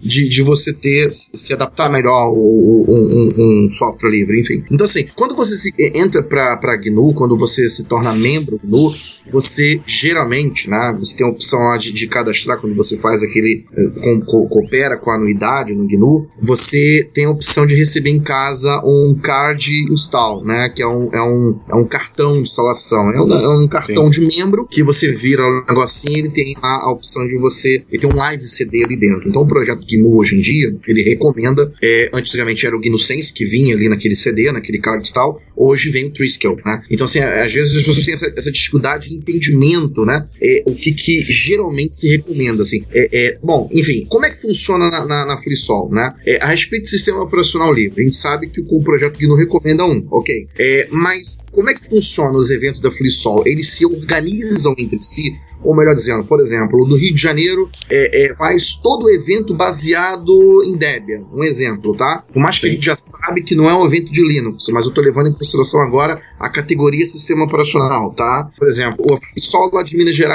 de, de você ter, se adaptar melhor um, um, um software livre, enfim. Então, assim, quando você se, entra para GNU, quando você se torna membro do GNU, você geralmente né? Você tem a opção lá de, de cadastrar quando você faz aquele. Eh, com, co, coopera com a anuidade no GNU. Você tem a opção de receber em casa um card install, né? Que é um, é um, é um cartão de instalação. É um, é um cartão Sim. de membro que você vira o negocinho e ele tem a, a, opção de você. Ele tem um live CD ali dentro. Então o projeto GNU hoje em dia, ele recomenda. É, antigamente era o GNU Sense que vinha ali naquele CD, naquele card install. Hoje vem o Triskel, né? Então, assim, às vezes as pessoas têm essa, essa dificuldade de entendimento, né? É, o que, que, geralmente se recomenda, assim. É, é, bom, enfim, como é que funciona na, na, na FreeSol, né? É, a respeito do sistema operacional livre, a gente sabe que o, o projeto GNU recomenda um, ok? É, mas como é que funcionam os eventos da FreeSol? Eles se organizam entre si ou melhor dizendo, por exemplo, no Rio de Janeiro é, faz todo o evento baseado em Debian, um exemplo, tá? Por mais que Sim. a gente já sabe que não é um evento de Linux, mas eu estou levando em consideração agora a categoria sistema operacional, tá? Por exemplo, o pessoal lá de Minas Gerais,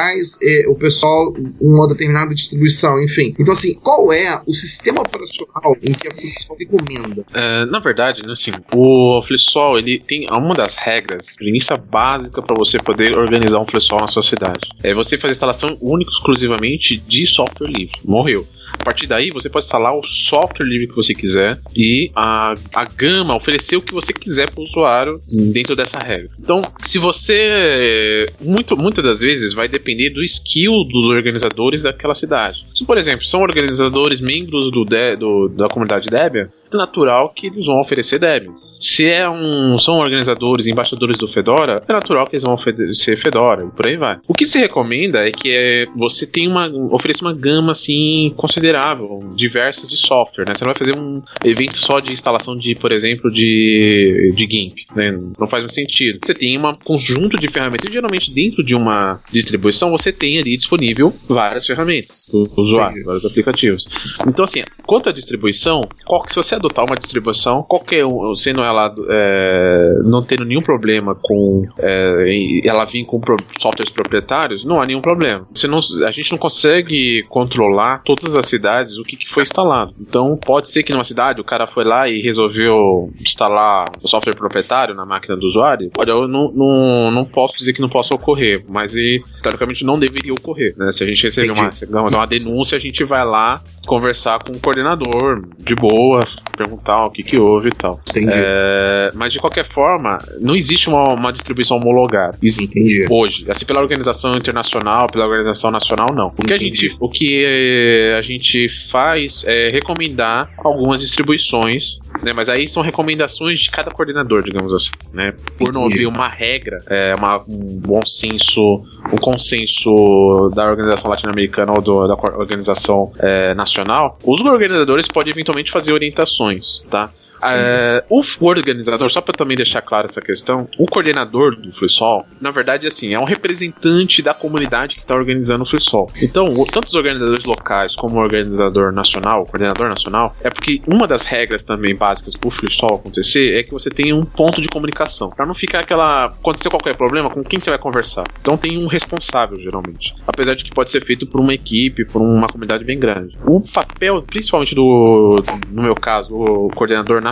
é, o pessoal uma determinada distribuição, enfim. Então, assim, qual é o sistema operacional em que a FlipSol recomenda?
É, na verdade, assim, o FlipSol, ele tem uma das regras, premissa básica para você poder organizar um FlipSol na sua cidade. É você fazer instalação única exclusivamente de software livre. Morreu. A partir daí, você pode instalar o software livre que você quiser e a, a gama oferecer o que você quiser para o usuário dentro dessa regra. Então, se você. Muito, muitas das vezes vai depender do skill dos organizadores daquela cidade. Se, por exemplo, são organizadores membros do, do da comunidade Debian, é natural que eles vão oferecer Debian. Se é um, são organizadores, embaixadores do Fedora, é natural que eles vão oferecer Fedora e por aí vai. O que se recomenda é que é, você tem uma, ofereça uma gama assim considerável, diversa de software, né? Você não vai fazer um evento só de instalação de, por exemplo, de, de GIMP, né? Não faz muito sentido. Você tem um conjunto de ferramentas, e geralmente dentro de uma distribuição você tem ali disponível várias ferramentas do usuário, vários aplicativos. Então assim, quanto à distribuição, qual, se você adotar uma distribuição, qualquer um, sendo ela é, não tendo nenhum problema com é, ela vir com softwares proprietários, não há nenhum problema. Você não, a gente não consegue controlar todas as cidades o que, que foi instalado. Então pode ser que numa cidade o cara foi lá e resolveu instalar o software proprietário na máquina do usuário. Pode, eu não, não, não posso dizer que não possa ocorrer, mas e, teoricamente não deveria ocorrer. Né? Se a gente receber uma, uma denúncia, a gente vai lá conversar com o coordenador de boa, perguntar o que, que houve e tal.
Entendi.
É, mas de qualquer forma, não existe uma, uma distribuição homologada.
Entendi.
Hoje. Assim, pela organização internacional, pela organização nacional, não. O que, a gente, o que a gente faz é recomendar algumas distribuições, né? Mas aí são recomendações de cada coordenador, digamos assim, né? Por não haver uma regra, é, uma, um bom senso, um consenso da organização latino-americana ou do, da organização é, nacional, os organizadores podem eventualmente fazer orientações, tá? É, o organizador, só para também deixar claro essa questão, o coordenador do FreeSol, na verdade, assim, é um representante da comunidade que está organizando o FreeSol. Então, tanto os organizadores locais como o organizador nacional, o coordenador nacional, é porque uma das regras também básicas para o FreeSol acontecer é que você tenha um ponto de comunicação, para não ficar aquela acontecer qualquer problema, com quem você vai conversar. Então tem um responsável geralmente, apesar de que pode ser feito por uma equipe, por uma comunidade bem grande. O papel, principalmente do, no meu caso, o coordenador nacional,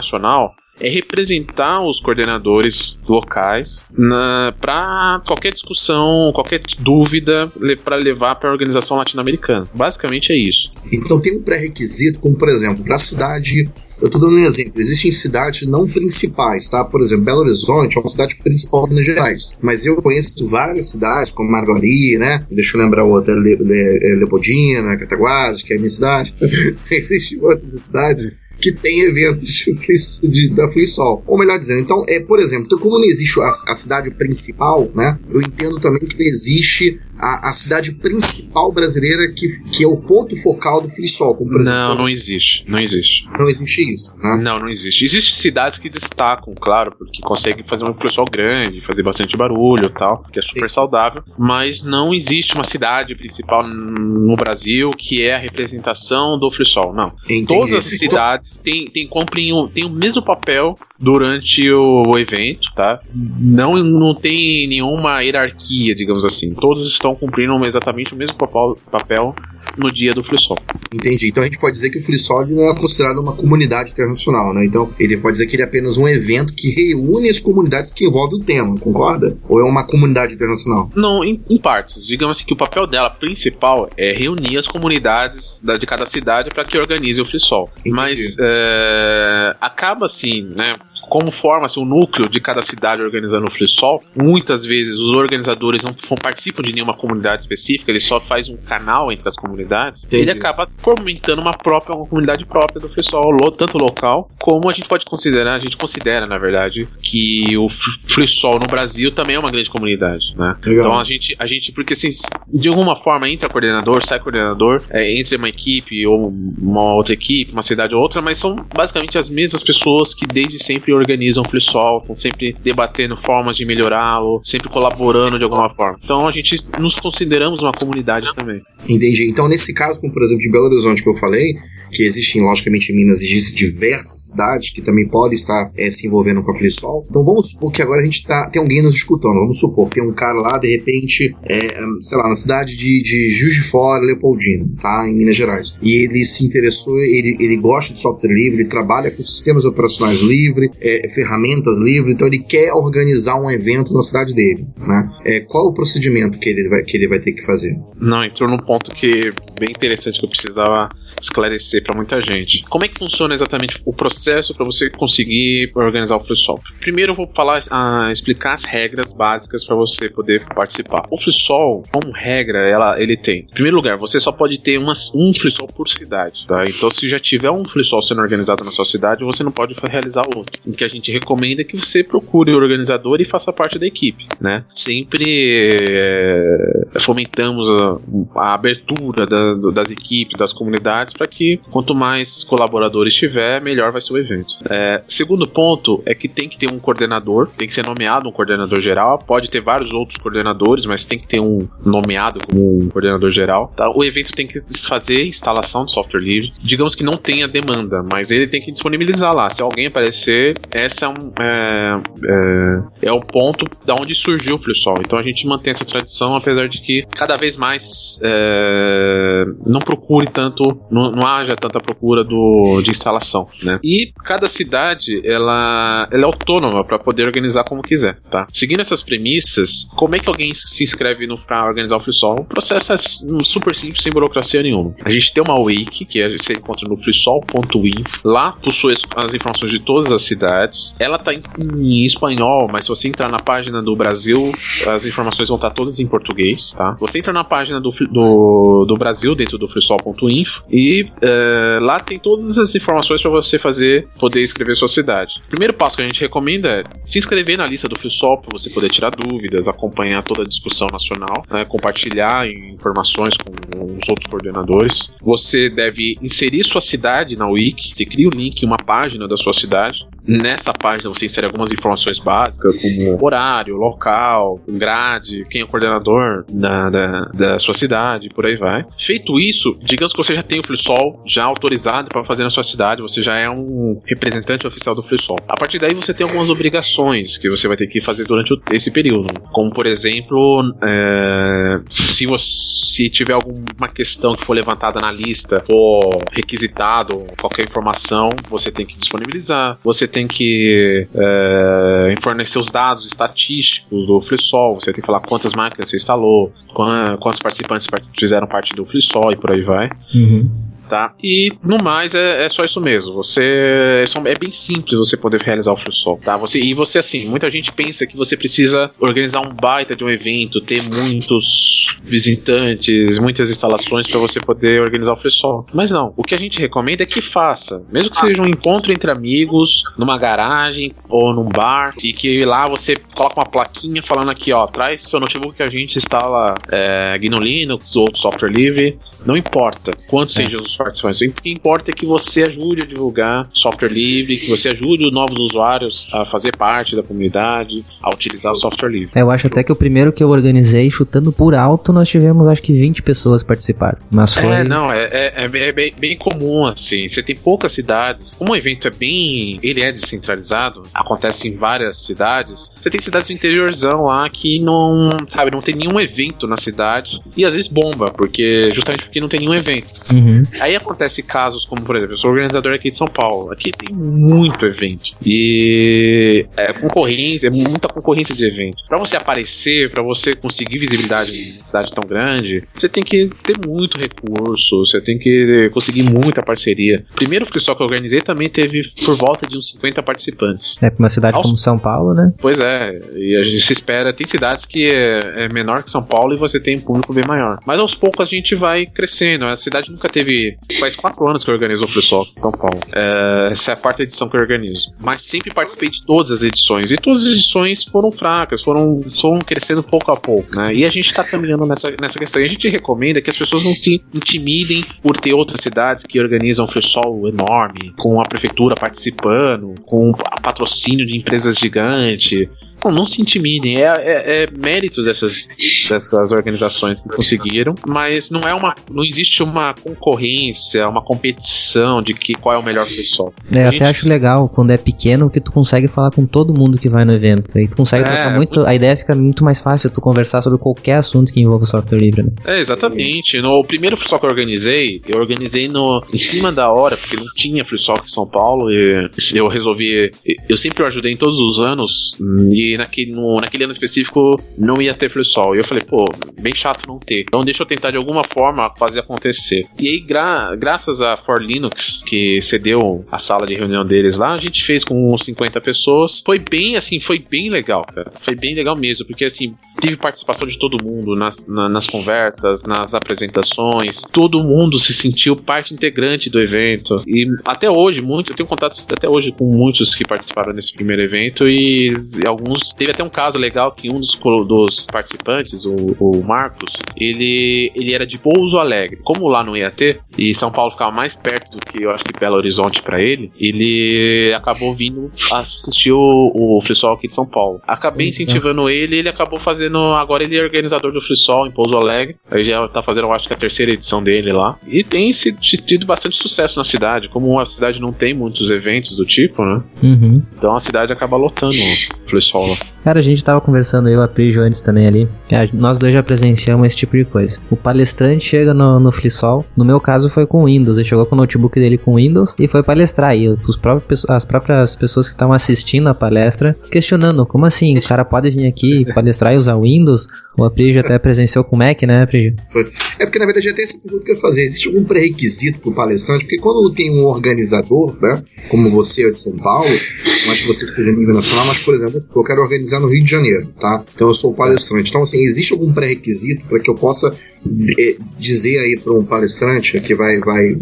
é representar os coordenadores locais para qualquer discussão, qualquer dúvida para levar para a organização latino-americana. Basicamente é isso.
Então tem um pré-requisito, como por exemplo, para a cidade eu estou dando um exemplo. Existem cidades não principais, tá? Por exemplo, Belo Horizonte é uma cidade principal de Minas Gerais. Mas eu conheço várias cidades, como Margari, né? Deixa eu lembrar outra, Le, Le, Leopoldina, Cataguases, que é a minha cidade. Existem outras cidades que tem eventos de, da FreeSol. Ou melhor dizendo, então, é, por exemplo, então, como não existe a, a, cidade principal, né? Eu entendo também que existe a, a, cidade principal brasileira que, que é o ponto focal do FreeSol. Como, por exemplo,
não, não existe. Não existe.
Não existe isso, né?
Não, não existe. Existem cidades que destacam, claro, porque conseguem fazer um FreeSol grande, fazer bastante barulho e tal, que é super Sim. saudável, mas não existe uma cidade principal no Brasil que é a representação do FreeSol, não. Entendi. Todas as cidades tem, tem, cumprem o, tem o mesmo papel durante o, o, evento, tá? Não, não tem nenhuma hierarquia, digamos assim. Todos estão cumprindo exatamente o mesmo papel, papel no dia do FreeSol.
Entendi. Então a gente pode dizer que o FreeSol não é considerado uma comunidade internacional, né? Então ele pode dizer que ele é apenas um evento que reúne as comunidades que envolvem o tema, concorda? Ou é uma comunidade internacional?
Não, em, em partes. Digamos assim que o papel dela principal é reunir as comunidades da, de cada cidade para que organize o FreeSol. Mas é, acaba assim, né? Como forma-se o núcleo de cada cidade organizando o FreeSol, muitas vezes os organizadores não participam de nenhuma comunidade específica, ele só faz um canal entre as comunidades, Entendi. ele acaba fomentando uma própria, uma comunidade própria do FreeSol, tanto local, como a gente pode considerar, a gente considera, na verdade, que o FreeSol no Brasil também é uma grande comunidade, né? Então a gente, a gente, porque assim, de alguma forma entra coordenador, sai coordenador, é, entre uma equipe ou uma outra equipe, uma cidade ou outra, mas são basicamente as mesmas pessoas que desde sempre organizam o FreeSol, estão sempre debatendo formas de melhorá-lo, sempre colaborando de alguma forma. Então a gente nos consideramos uma comunidade também.
Entendi. Então, nesse caso, como por exemplo de Belo Horizonte que eu falei, que existem, logicamente, em Minas existem diversas cidades que também podem estar é, se envolvendo com a FreeSol. Então vamos supor que agora a gente tá, tem alguém nos escutando. Vamos supor que tem um cara lá, de repente, é, sei lá, na cidade de, de Juiz de Fora, Leopoldino, tá? Em Minas Gerais. E ele se interessou, ele, ele gosta de software livre, ele trabalha com sistemas operacionais livres, é, ferramentas livres, então ele quer organizar um evento na cidade dele, né? É, qual é o procedimento que ele, vai, que ele vai ter que fazer?
Não, entrou num ponto que bem interessante que eu precisava esclarecer para muita gente. Como é que funciona exatamente o processo para você conseguir organizar o FreeSol? Primeiro eu vou falar, uh, explicar as regras básicas para você poder participar. O FreeSol, como regra, ela, ele tem. Em primeiro lugar, você só pode ter uma, um FreeSol por cidade, tá? Então se já tiver um FreeSol sendo organizado na sua cidade, você não pode realizar outro. Que a gente recomenda é que você procure o organizador e faça parte da equipe, né? Sempre é, fomentamos a, a abertura da, das equipes, das comunidades para que quanto mais colaboradores tiver, melhor vai ser o evento. É, segundo ponto é que tem que ter um coordenador, tem que ser nomeado um coordenador geral. Pode ter vários outros coordenadores, mas tem que ter um nomeado como um coordenador geral. Tá? O evento tem que fazer instalação de software livre. Digamos que não tenha demanda, mas ele tem que disponibilizar lá. Se alguém aparecer, essa é, um, é, é, é o ponto da onde surgiu o FreeSol. Então a gente mantém essa tradição, apesar de que cada vez mais é, não procure tanto, não, não haja tanta procura do, de instalação, né? E cada cidade, ela, ela é autônoma para poder organizar como quiser, tá? Seguindo essas premissas, como é que alguém se inscreve para organizar o FreeSol? O processo é super simples, sem burocracia nenhuma. A gente tem uma wiki, que você encontra no freesol.info. Lá possui as informações de todas as cidades Ela tá em, em espanhol, mas se você entrar na página do Brasil, as informações vão estar todas em português, tá? Você entra na página do, do, do Brasil, dentro do freesol.info, e uh, lá tem todas as informações para você fazer, poder escrever sua cidade. O primeiro passo que a gente recomenda é se inscrever na lista do FreeSol para você poder tirar dúvidas, acompanhar toda a discussão nacional, né, compartilhar informações com os outros coordenadores. Você deve inserir sua cidade na Wiki, você cria o link, uma página da sua cidade. Nessa página você insere algumas informações básicas, como horário, local, grade, quem é o coordenador da, da, da sua cidade, por aí vai. Feito isso, digamos que você já tem o FreeSol já autorizado para fazer na sua cidade, você já é um representante oficial do FreeSol. A partir daí você tem algumas obrigações que você vai ter que fazer durante esse período, como por exemplo, é, se você tiver alguma questão que for levantada na lista ou requisitado qualquer informação, você tem que disponibilizar, você tem que é, fornecer os dados estatísticos do FreeSol, você tem que falar quantas máquinas você instalou, quantos participantes fizeram parte do FreeSol e por aí vai.
Uhum
tá? E no mais é, é só isso mesmo. Você é, é bem simples você poder realizar o FreeSol, tá? Você e você assim, muita gente pensa que você precisa organizar um baita de um evento, ter muitos visitantes, muitas instalações para você poder organizar o FreeSol. Mas não, o que a gente recomenda é que faça, mesmo que ah. seja um encontro entre amigos, numa garagem ou num bar, e que lá você coloca uma plaquinha falando aqui, ó, traz seu notebook que a gente instala é, GNU Linux ou software livre, não importa quantos é. sejam os participantes, o que importa é que você ajude a divulgar software livre, que você ajude os novos usuários a fazer parte da comunidade, a utilizar o software livre.
É, eu acho até que o primeiro que eu organizei, chutando por alto, nós tivemos acho que 20 pessoas participaram. Mas foi.
É, não, é, é, é, bem, bem, comum assim. Você tem poucas cidades. Como o evento é bem. Ele é descentralizado, acontece em várias cidades. Você tem cidades do interiorzão lá que não, sabe, não tem nenhum evento na cidade. E às vezes bomba, porque justamente porque não tem nenhum evento.
Uhum.
Aí acontece casos como, por exemplo, eu sou organizador aqui de São Paulo. Aqui tem muito evento. E é concorrência, é muita concorrência de evento. Para você aparecer, para você conseguir visibilidade em cidade tão grande, você tem que ter muito recurso, você tem que conseguir muita parceria. O primeiro pessoal que eu organizei também teve por volta de uns 50 participantes.
É, pra uma cidade Aos... como São Paulo, né?
Pois é, e a gente se espera. Tem cidades que é, é menor que São Paulo e você tem um público bem maior. Mas aos poucos a gente vai crescendo. A cidade nunca teve. Faz quatro anos que eu organizo o pessoal em São Paulo. É, essa é a quarta edição que eu organizo. Mas sempre participei de todas as edições. E todas as edições foram fracas, foram, foram crescendo pouco a pouco, né? E a gente está caminhando nessa, nessa questão. E a gente recomenda que as pessoas não se intimidem por ter outras cidades que organizam um FreeSol enorme, com a prefeitura participando, com patrocínio de empresas gigantes. Não, não se intimidem, é, é, é, mérito dessas, dessas organizações que conseguiram, mas não é uma. não existe uma concorrência, uma competição de que qual é o melhor pessoal.
É, eu até acho legal quando é pequeno que tu consegue falar com todo mundo que vai no evento. Aí tu consegue é, trocar muito. A ideia fica muito mais fácil tu conversar sobre qualquer assunto que envolva software livre, né?
É, exatamente. No primeiro FreeSock que eu organizei, eu organizei no, em cima da hora, porque não tinha FreeSock em São Paulo, e eu resolvi. Eu sempre ajudei em todos os anos, e naquele, no, naquele ano específico não ia ter FreeSol. E eu falei, pô, bem chato não ter. Então deixa eu tentar de alguma forma fazer acontecer. E aí, gra graças a For Linux, que cedeu a sala de reunião deles lá, a gente fez com uns 50 pessoas. Foi bem, assim, foi bem legal, cara. Foi bem legal mesmo, porque assim, tive participação de todo mundo nas, na, nas conversas, nas apresentações. Todo mundo se sentiu parte integrante do evento. E até hoje, muito, eu tenho contato até hoje com muitos que participaram desse primeiro evento e, e alguns Teve até um caso legal que um dos, dos participantes, o, o, Marcos, ele, ele era de Pouso Alegre. Como lá não ia ter, e São Paulo ficava mais perto do que eu acho que Belo Horizonte para ele, ele acabou vindo assistir o, o Frisol aqui de São Paulo. Acabei incentivando ele ele acabou fazendo. Agora ele é organizador do Frisol em Pouso Alegre. Aí já tá fazendo, eu acho que a terceira edição dele lá. E tem tido bastante sucesso na cidade. Como a cidade não tem muitos eventos do tipo, né?
Uhum.
Então a cidade acaba lotando o Frisol lá.
Cara, a gente tava conversando, eu a Prijo antes também ali. Nós dois já presenciamos esse tipo de coisa. O palestrante chega no, no FliSol, no meu caso foi com Windows, ele chegou com o notebook dele com Windows e foi palestrar. E os próprios, as próprias pessoas que estavam assistindo a palestra questionando, como assim? O cara pode vir aqui palestrar e usar Windows? O Aprijo até presenciou com Mac, né, Aprijo?
É porque na verdade até essa pergunta que eu fazer, existe algum pré-requisito para o palestrante? Porque quando tem um organizador, né, como você é de São Paulo, acho que você seja nível nacional, mas por exemplo, eu quero organizar no Rio de Janeiro, tá? Então eu sou palestrante. Então assim, existe algum pré-requisito para que eu possa dizer aí para um palestrante que vai, vai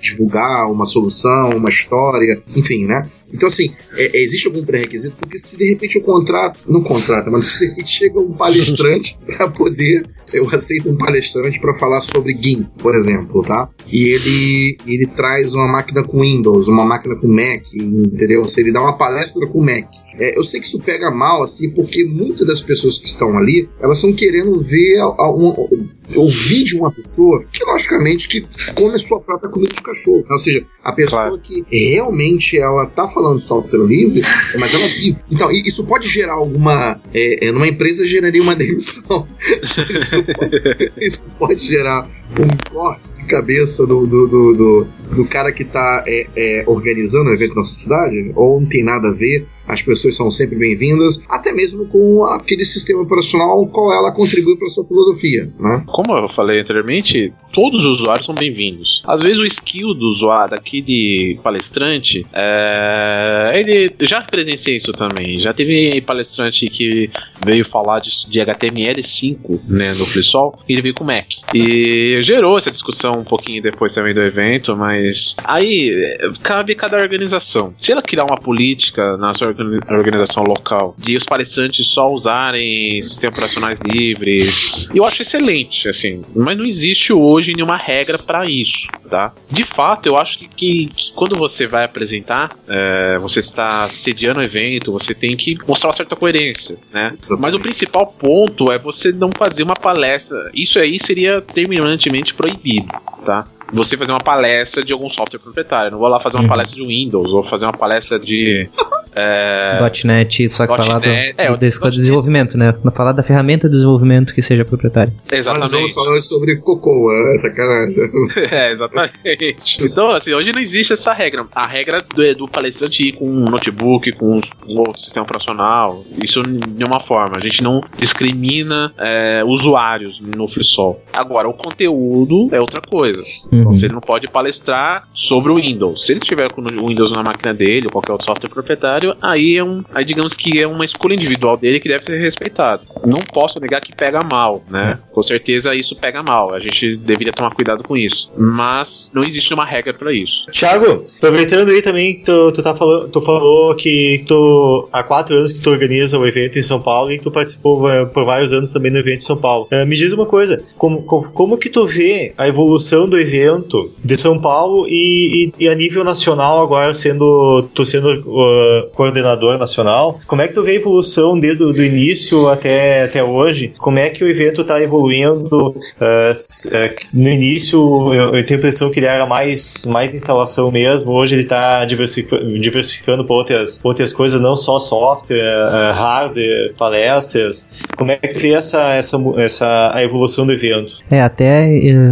divulgar uma solução, uma história, enfim, né? Então, assim, é, é, existe algum pré-requisito? Porque se de repente eu contrato, não contrato, mas se de repente chega um palestrante para poder, eu aceito um palestrante para falar sobre GIMP, por exemplo, tá? E ele, ele traz uma máquina com Windows, uma máquina com Mac, entendeu? Se ele dá uma palestra com Mac. É, eu sei que isso pega mal, assim, porque muitas das pessoas que estão ali, elas estão querendo ver a, a, um, ouvir de uma pessoa que, logicamente, que come a sua própria comida de cachorro. Ou seja, a pessoa claro. que realmente ela tá falando de software livre, mas ela vive. Então, isso pode gerar alguma. É, é numa empresa geraria uma demissão. isso, pode, isso pode gerar um corte cabeça do, do, do, do, do cara que está é, é, organizando o evento na nossa cidade, ou não tem nada a ver, as pessoas são sempre bem-vindas, até mesmo com aquele sistema operacional qual ela contribui para sua filosofia. Né?
Como eu falei anteriormente, todos os usuários são bem-vindos. Às vezes o skill do usuário, daquele palestrante, é... ele já presenciei isso também. Já teve palestrante que veio falar de, de HTML5 né, no FreeSol, e ele veio com Mac. E gerou essa discussão um pouquinho depois também do evento, mas aí cabe cada organização. Se ela criar uma política na sua organização local de os palestrantes só usarem sistemas operacionais livres, eu acho excelente, assim, mas não existe hoje nenhuma regra para isso, tá? De fato, eu acho que, que, que quando você vai apresentar, é, você está sediando o evento, você tem que mostrar uma certa coerência, né? Mas o principal ponto é você não fazer uma palestra. Isso aí seria terminantemente proibido, tá? Você fazer uma palestra de algum software proprietário. Não vou lá fazer uma uhum. palestra de Windows, ou fazer uma palestra de.
É, .NET, só que falar do, é, do, do desenvolvimento, né? Falar da ferramenta de desenvolvimento que seja proprietária.
Exatamente. Nós vamos falar sobre Cocoa, essa cara.
é, exatamente. Então, assim, hoje não existe essa regra. A regra do, do palestrante ir com um notebook, com um outro sistema operacional, isso de uma forma. A gente não discrimina é, usuários no FreeSol. Agora, o conteúdo é outra coisa. Uhum. Então, ele não pode palestrar sobre o Windows. Se ele tiver com o Windows na máquina dele ou qualquer outro software proprietário, aí é um, aí digamos que é uma escolha individual dele que deve ser respeitada. Não posso negar que pega mal, né? Com certeza isso pega mal. A gente deveria tomar cuidado com isso. Mas não existe uma regra para isso.
Thiago, aproveitando aí também, tu, tu, tá falando, tu falou que tu há quatro anos que tu organiza o evento em São Paulo e tu participou eh, por vários anos também no evento em São Paulo. Uh, me diz uma coisa, como, como, como que tu vê a evolução do evento evento de São Paulo e, e, e a nível nacional agora sendo tu sendo uh, coordenador nacional, como é que tu vê a evolução desde o início até, até hoje? Como é que o evento está evoluindo? Uh, no início eu, eu, tenho a impressão que ele era mais, mais instalação mesmo, hoje ele está diversificando, para outras, outras coisas, não só software, uh, hardware, palestras. Como é que vê essa, essa, essa a evolução do evento?
É, até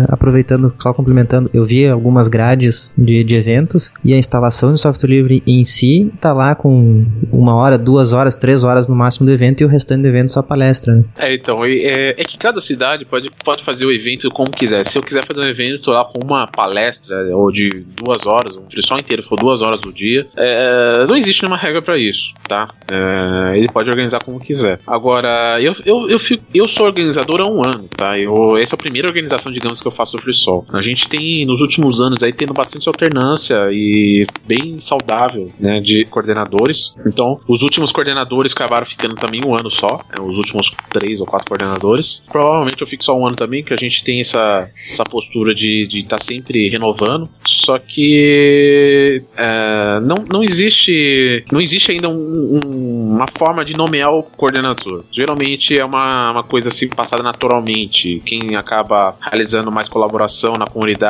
aproveitando, só complementando comentando, eu vi algumas grades de, de eventos e a instalação de software livre em si tá lá com uma hora, duas horas, três horas no máximo do evento e o restante do evento só palestra. Né?
É, então, é, é, que cada cidade pode, pode fazer o evento como quiser. Se eu quiser fazer um evento lá com uma palestra ou de duas horas, um só inteiro for duas horas do dia, é, não existe nenhuma regra para isso, tá? É, ele pode organizar como quiser. Agora, eu, eu, eu, fico, eu sou organizador há um ano, tá? Eu, essa é a primeira organização, digamos, que eu faço do FreeSol. A gente tem, nos últimos anos, aí tendo bastante alternância e bem saudável, né, de coordenadores. Então, os últimos coordenadores acabaram ficando também um ano só. Né, os últimos três ou quatro coordenadores. Provavelmente eu fico só um ano também, que a gente tem essa, essa postura de estar tá sempre renovando. Só que é, não, não existe não existe ainda um, um, uma forma de nomear o coordenador. Geralmente é uma, uma coisa assim passada naturalmente. Quem acaba realizando mais colaboração na comunidade,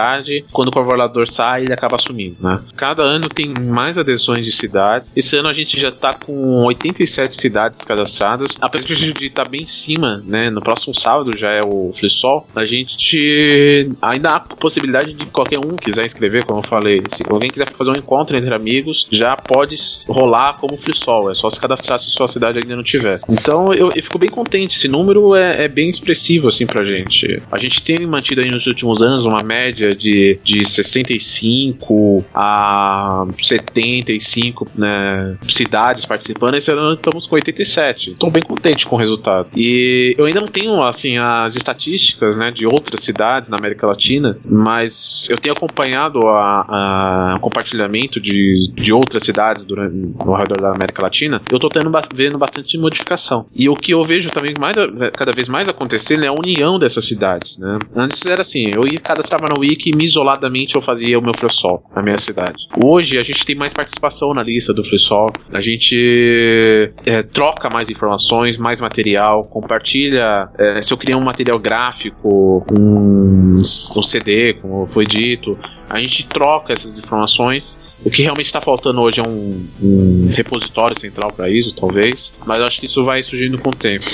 quando o coordenador sai, ele acaba assumindo, né? Cada ano tem mais adesões de cidades. Esse ano a gente já está com 87 cidades cadastradas. Apesar de estar tá bem em cima, né? No próximo sábado já é o Flissol. A gente ainda há possibilidade de qualquer um quiser inscrever, como eu falei. Se alguém quiser fazer um encontro entre amigos, já pode rolar como Flissol. É só se cadastrar se sua cidade ainda não tiver. Então eu, eu fico bem contente. Esse número é, é, bem expressivo assim pra gente. A gente tem mantido aí nos últimos anos uma média de, de 65 a 75 né, cidades participando. Esse ano estamos com 87. Estou bem contente com o resultado. E eu ainda não tenho assim as estatísticas né, de outras cidades na América Latina, mas eu tenho acompanhado a, a compartilhamento de, de outras cidades durante, no redor da América Latina. Eu estou tendo vendo bastante modificação. E o que eu vejo também mais, cada vez mais acontecer é a união dessas cidades. Né? Antes era assim, eu ia cadastrava na e me isoladamente eu fazia o meu FreeSol na minha cidade. Hoje a gente tem mais participação na lista do FreeSol, a gente é, troca mais informações, mais material, compartilha. É, se eu criei um material gráfico, um, um CD, como foi dito, a gente troca essas informações. O que realmente está faltando hoje é um, um repositório central para isso, talvez, mas acho que isso vai surgindo com o tempo.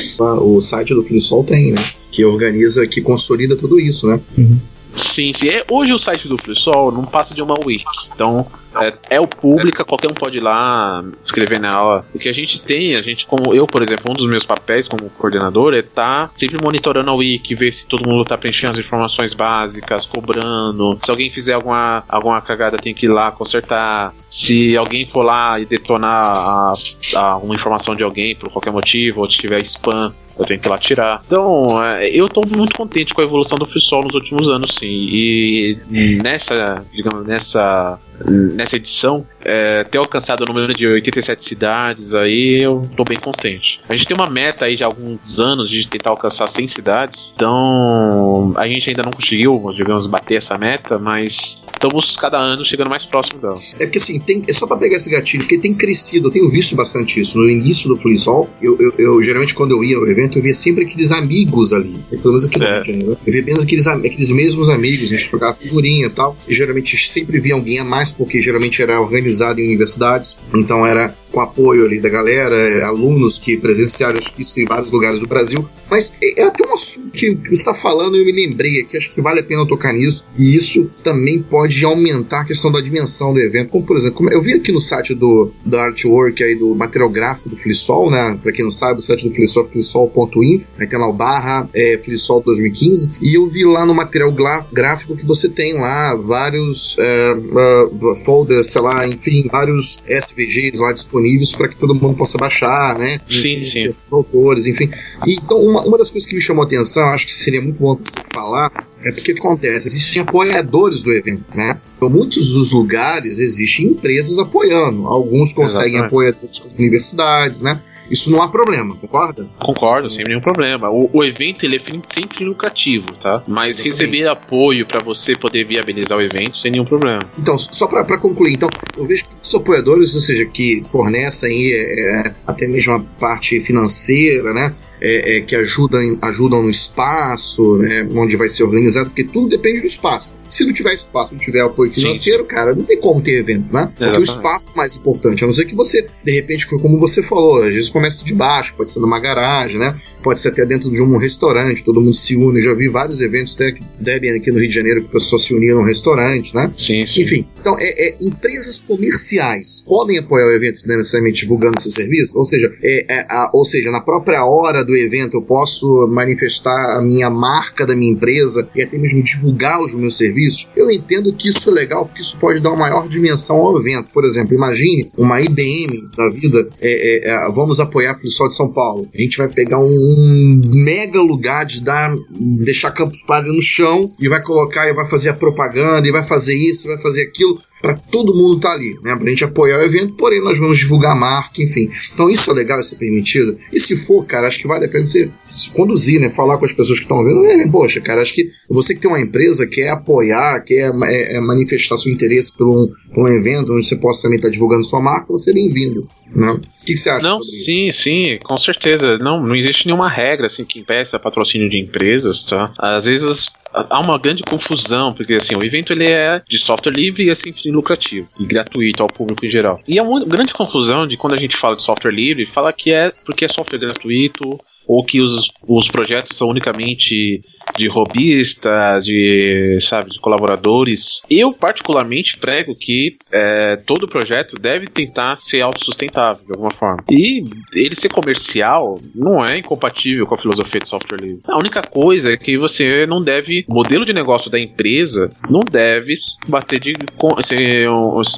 O site do FreeSol tem, né? Que organiza, que consolida tudo isso, né?
Uhum. Sim, sim. É, hoje o site do FreeSol não passa de uma wiki. Então, é, é o público, qualquer um pode ir lá escrever nela. O que a gente tem, a gente, como eu, por exemplo, um dos meus papéis como coordenador é estar tá sempre monitorando a wiki, ver se todo mundo está preenchendo as informações básicas, cobrando. Se alguém fizer alguma, alguma cagada, tem que ir lá consertar. Se alguém for lá e detonar a, a, uma informação de alguém por qualquer motivo, ou tiver spam, eu tenho que ir lá tirar. Então, é, eu estou muito contente com a evolução do FreeSol nos últimos anos, sim. E nessa, digamos, nessa nessa edição, é, ter alcançado o número de 87 cidades aí, eu tô bem contente. A gente tem uma meta aí de alguns anos de tentar alcançar 100 cidades, então a gente ainda não conseguiu, digamos, bater essa meta, mas estamos cada ano chegando mais próximo dela.
É que assim, tem, é só para pegar esse gatilho, porque tem crescido, eu tenho visto bastante isso. No início do Flisol, eu, eu, eu, geralmente quando eu ia ao evento, eu via sempre aqueles amigos ali, pelo menos aqui no é. Rio de Janeiro. Eu via apenas aqueles, aqueles mesmos amigos, a gente trocava figurinha e tal, e geralmente sempre via alguém a mais, porque geralmente era organizado em universidades, então era com apoio ali da galera, alunos que presenciaram isso em vários lugares do Brasil. Mas é, é até um assunto que você está falando e eu me lembrei aqui, acho que vale a pena tocar nisso. E isso também pode aumentar a questão da dimensão do evento. Como, por exemplo, eu vi aqui no site do, do artwork aí, do material gráfico do Flissol, né? Para quem não sabe, o site do Flissol é flissol.info, aí tem lá o barra é, Flissol 2015. E eu vi lá no material gráfico que você tem lá vários é, uh, folders, sei lá, enfim, vários SVGs lá disponíveis para que todo mundo possa baixar, né?
Sim, sim.
Os autores, enfim. E, então, uma, uma das coisas que me chamou a atenção, acho que seria muito bom você falar, é porque o que acontece? Existem apoiadores do evento, né? Então, muitos dos lugares existem empresas apoiando. Alguns conseguem Exatamente. apoiadores com universidades, né? Isso não há problema, concorda?
Concordo, sem nenhum problema. O, o evento ele é sempre lucrativo, tá? Mas Exatamente. receber apoio para você poder viabilizar o evento sem nenhum problema.
Então, só para concluir, então, eu vejo que os apoiadores, ou seja, que fornecem é, é, até mesmo a parte financeira, né? É, é, que ajudam, ajudam no espaço, né, onde vai ser organizado, porque tudo depende do espaço. Se não tiver espaço, não tiver apoio financeiro, sim. cara, não tem como ter evento, né? Porque o espaço é mais importante. A não ser que você, de repente, como você falou, às vezes começa de baixo, pode ser numa garagem, né? Pode ser até dentro de um restaurante, todo mundo se une. Eu já vi vários eventos até que devem aqui no Rio de Janeiro que o pessoal se unia num restaurante, né?
Sim, sim.
Enfim, então é, é empresas comerciais podem apoiar o evento né, necessariamente divulgando seu serviço, ou seja, é, é, a, ou seja, na própria hora do evento eu posso manifestar a minha marca da minha empresa e até mesmo divulgar os meus serviços serviços, eu entendo que isso é legal porque isso pode dar uma maior dimensão ao evento. Por exemplo, imagine uma IBM da vida, é, é, é, vamos apoiar o pessoal de São Paulo. A gente vai pegar um, um mega lugar de dar, deixar Campus Party no chão e vai colocar e vai fazer a propaganda e vai fazer isso, vai fazer aquilo para todo mundo estar tá ali, né? Pra gente apoiar o evento, porém nós vamos divulgar a marca, enfim. Então isso é legal, isso é permitido. E se for, cara, acho que vale a pena você conduzir, né? Falar com as pessoas que estão vendo. É, poxa, cara, acho que você que tem uma empresa quer apoiar, quer é, é manifestar seu interesse por um, por um evento onde você possa também estar tá divulgando sua marca, você é bem-vindo, né? O que, que, você acha?
Não, sim, isso? sim, com certeza. Não, não existe nenhuma regra assim que impeça patrocínio de empresas, tá? Às vezes há uma grande confusão, porque assim, o evento ele é de software livre e assim lucrativo e gratuito ao público em geral. E há uma grande confusão de quando a gente fala de software livre, fala que é porque é software gratuito ou que os, os projetos são unicamente de robistas, de, sabe, de colaboradores. Eu, particularmente, prego que é, todo projeto deve tentar ser autossustentável, de alguma forma. E ele ser comercial não é incompatível com a filosofia de software livre. A única coisa é que você não deve, o modelo de negócio da empresa não deve bater de,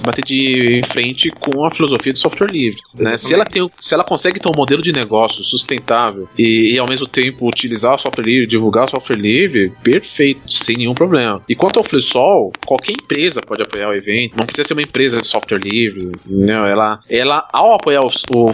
bater de frente com a filosofia de software livre. Né? Se, ela tem, se ela consegue ter um modelo de negócio sustentável e, e ao mesmo tempo utilizar o software livre, divulgar o software livre, perfeito, sem nenhum problema. E quanto ao FreeSol, qualquer empresa pode apoiar o evento, não precisa ser uma empresa de software livre, não, ela, ela ao apoiar o, o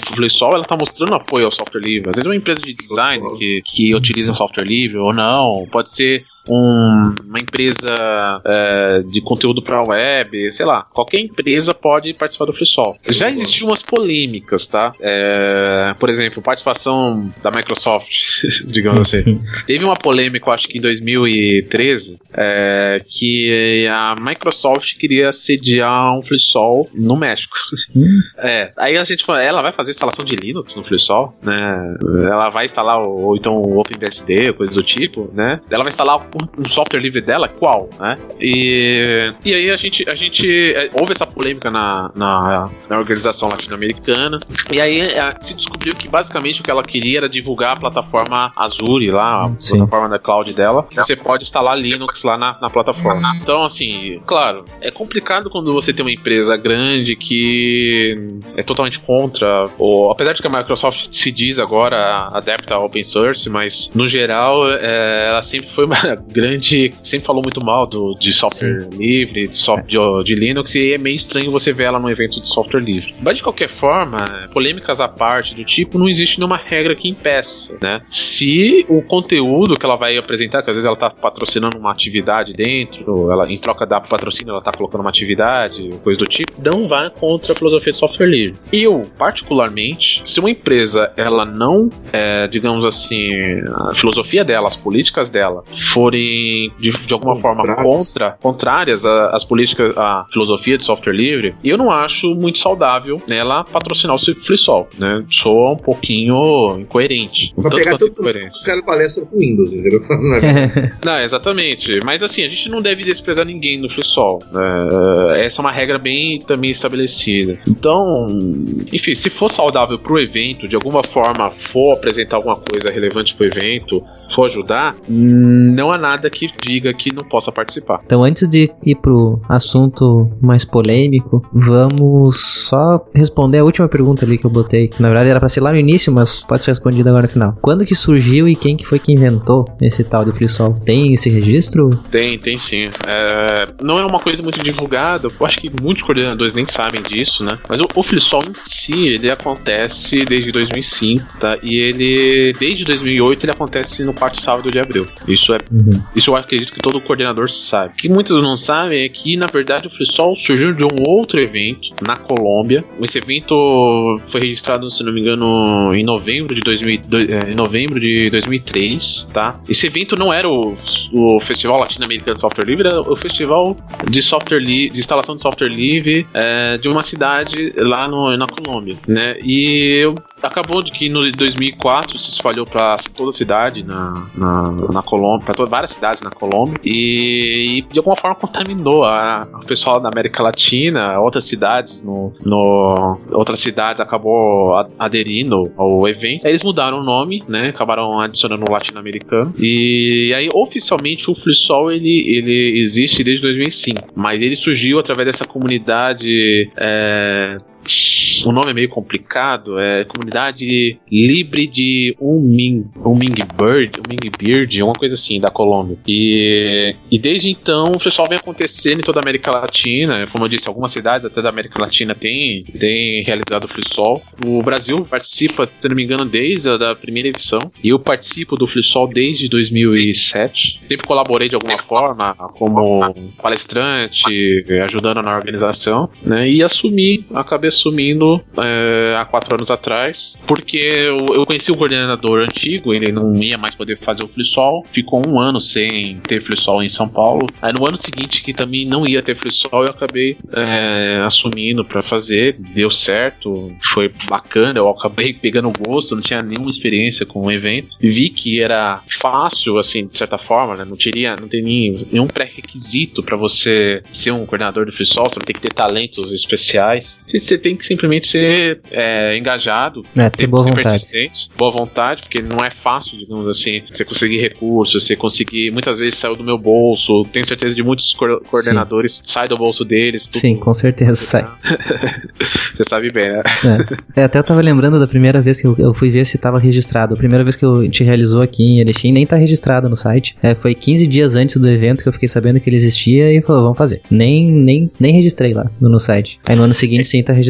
ela está mostrando apoio ao software livre. Às vezes é uma empresa de design que, que utiliza um software livre ou não, pode ser um, uma empresa é, de conteúdo para web, sei lá, qualquer empresa pode participar do FreeSol. Já existiam umas polêmicas, tá? É, por exemplo, participação da Microsoft, digamos assim. Teve uma polêmica, acho que em 2013, é, que a Microsoft queria sediar um FreeSol no México. Hum. É, aí a gente falou, ela vai fazer instalação de Linux no FreeSol, né? Ela vai instalar, ou então o OpenBSD, coisa do tipo, né? Ela vai instalar um, software livre dela, qual, né? E, e aí a gente, a gente é, houve essa polêmica na, na, na organização latino-americana, e aí é, se descobriu que basicamente o que ela queria era divulgar a plataforma Azure lá, a Sim. plataforma da cloud dela. Você pode instalar Linux lá na, na plataforma. Então, assim, claro, é complicado quando você tem uma empresa grande que é totalmente contra, ou apesar de que a Microsoft se diz agora adepta ao open source, mas no geral é, ela sempre foi uma grande. Sempre falou muito mal do, de software Sim. livre, de, soft, de, de, Linux, e é meio estranho você ver ela num evento de software livre. Mas de qualquer forma, polêmicas à parte do tipo, não existe nenhuma regra que impeça, né? Se o conteúdo que ela vai apresentar, que às vezes ela tá patrocinando uma atividade dentro, ela, em troca da patrocínio, ela tá colocando uma atividade, coisa do tipo, não vai contra a filosofia de software livre. Eu, particularmente, se uma empresa ela não, é, digamos assim, a filosofia dela, as políticas dela forem de, de alguma forma contra, contrárias às políticas, à filosofia de software livre, eu não acho muito saudável nela patrocinar o FreeSol, né? Soa um pouquinho incoerente.
Vai pegar incoerente. o cara palestra com Windows, entendeu?
não, exatamente. Mas assim, a gente não deve desprezar ninguém no FreeSol. Né? Essa é uma regra bem também estabelecida. Então, enfim, se for saudável pro evento, de alguma forma for apresentar alguma coisa relevante pro evento, for ajudar, não há nada que diga que não possa participar.
Então, antes de ir pro assunto mais polêmico, vamos só responder a última pergunta ali que eu botei. Na verdade era para ser lá no início, mas pode ser respondida agora no final. Quando que surgiu e quem que foi que inventou esse tal de FreeSol? Tem esse registro?
Tem, tem sim. É, não é uma coisa muito divulgada. Eu acho que muitos coordenadores nem sabem disso, né? Mas o, o FreeSol em si, ele acontece desde 2005, tá? E ele, desde 2008, ele acontece no quarto sábado de abril. Isso é uhum. Isso eu acredito que todo coordenador sabe. O que muitos não sabem é que, na verdade, o FreeSol surgiu de um outro evento na Colômbia. Esse evento foi registrado, se não me engano, em novembro de, 2000, é, em novembro de 2003, tá? Esse evento não era o, o Festival Latino-Americano de Software Livre, era o Festival de software de instalação de software livre é, de uma cidade lá no, na Colômbia, né? E acabou de que no 2004 se espalhou para toda a cidade na, na, na Colômbia, para várias cidades na Colômbia e, e, de alguma forma contaminou a, pessoal da América Latina, outras cidades no, no outras cidades acabou aderindo ao evento. Aí eles mudaram o nome, né? Acabaram adicionando o latino-americano e aí oficialmente o FreeSol ele ele existe desde 2005, mas ele surgiu através dessa comunidade é, o nome é meio complicado, é comunidade libre de Uming, Uming Bird, Uming Bird, uma coisa assim, da Colômbia. E, e desde então o pessoal vem acontecendo em toda a América Latina, como eu disse, algumas cidades até da América Latina têm, têm realizado o FreeSol. O Brasil participa, se não me engano, desde a da primeira edição, e eu participo do FreeSol desde 2007. Sempre colaborei de alguma forma, como palestrante, ajudando na organização, né, e assumi, acabei assumindo é, há quatro anos atrás, porque eu, eu conheci o coordenador antigo, ele não ia mais poder fazer o FreeSol, ficou um ano sem ter FreeSol em São Paulo. Aí no ano seguinte, que também não ia ter FreeSol, eu acabei é, assumindo para fazer, deu certo, foi bacana, eu acabei pegando gosto, não tinha nenhuma experiência com o evento, vi que era fácil, assim, de certa forma, né? não teria, não tem nenhum pré-requisito para você ser um coordenador do FreeSol, você tem que ter talentos especiais, você tem que simplesmente ser é, engajado,
é, ter boa vontade.
boa vontade, porque não é fácil, digamos assim, você conseguir recursos, você conseguir, muitas vezes saiu do meu bolso, tenho certeza de muitos co coordenadores Sim. sai do bolso deles. Tudo,
Sim, com certeza sai.
você sabe bem, né?
É. é. até eu tava lembrando da primeira vez que eu, eu fui ver se tava registrado. A primeira vez que eu te realizou aqui em Erechim, nem tá registrado no site. É, foi 15 dias antes do evento que eu fiquei sabendo que ele existia e falou, vamos fazer. Nem, nem, nem registrei lá no, no site. Aí no ano seguinte sim tá registrado.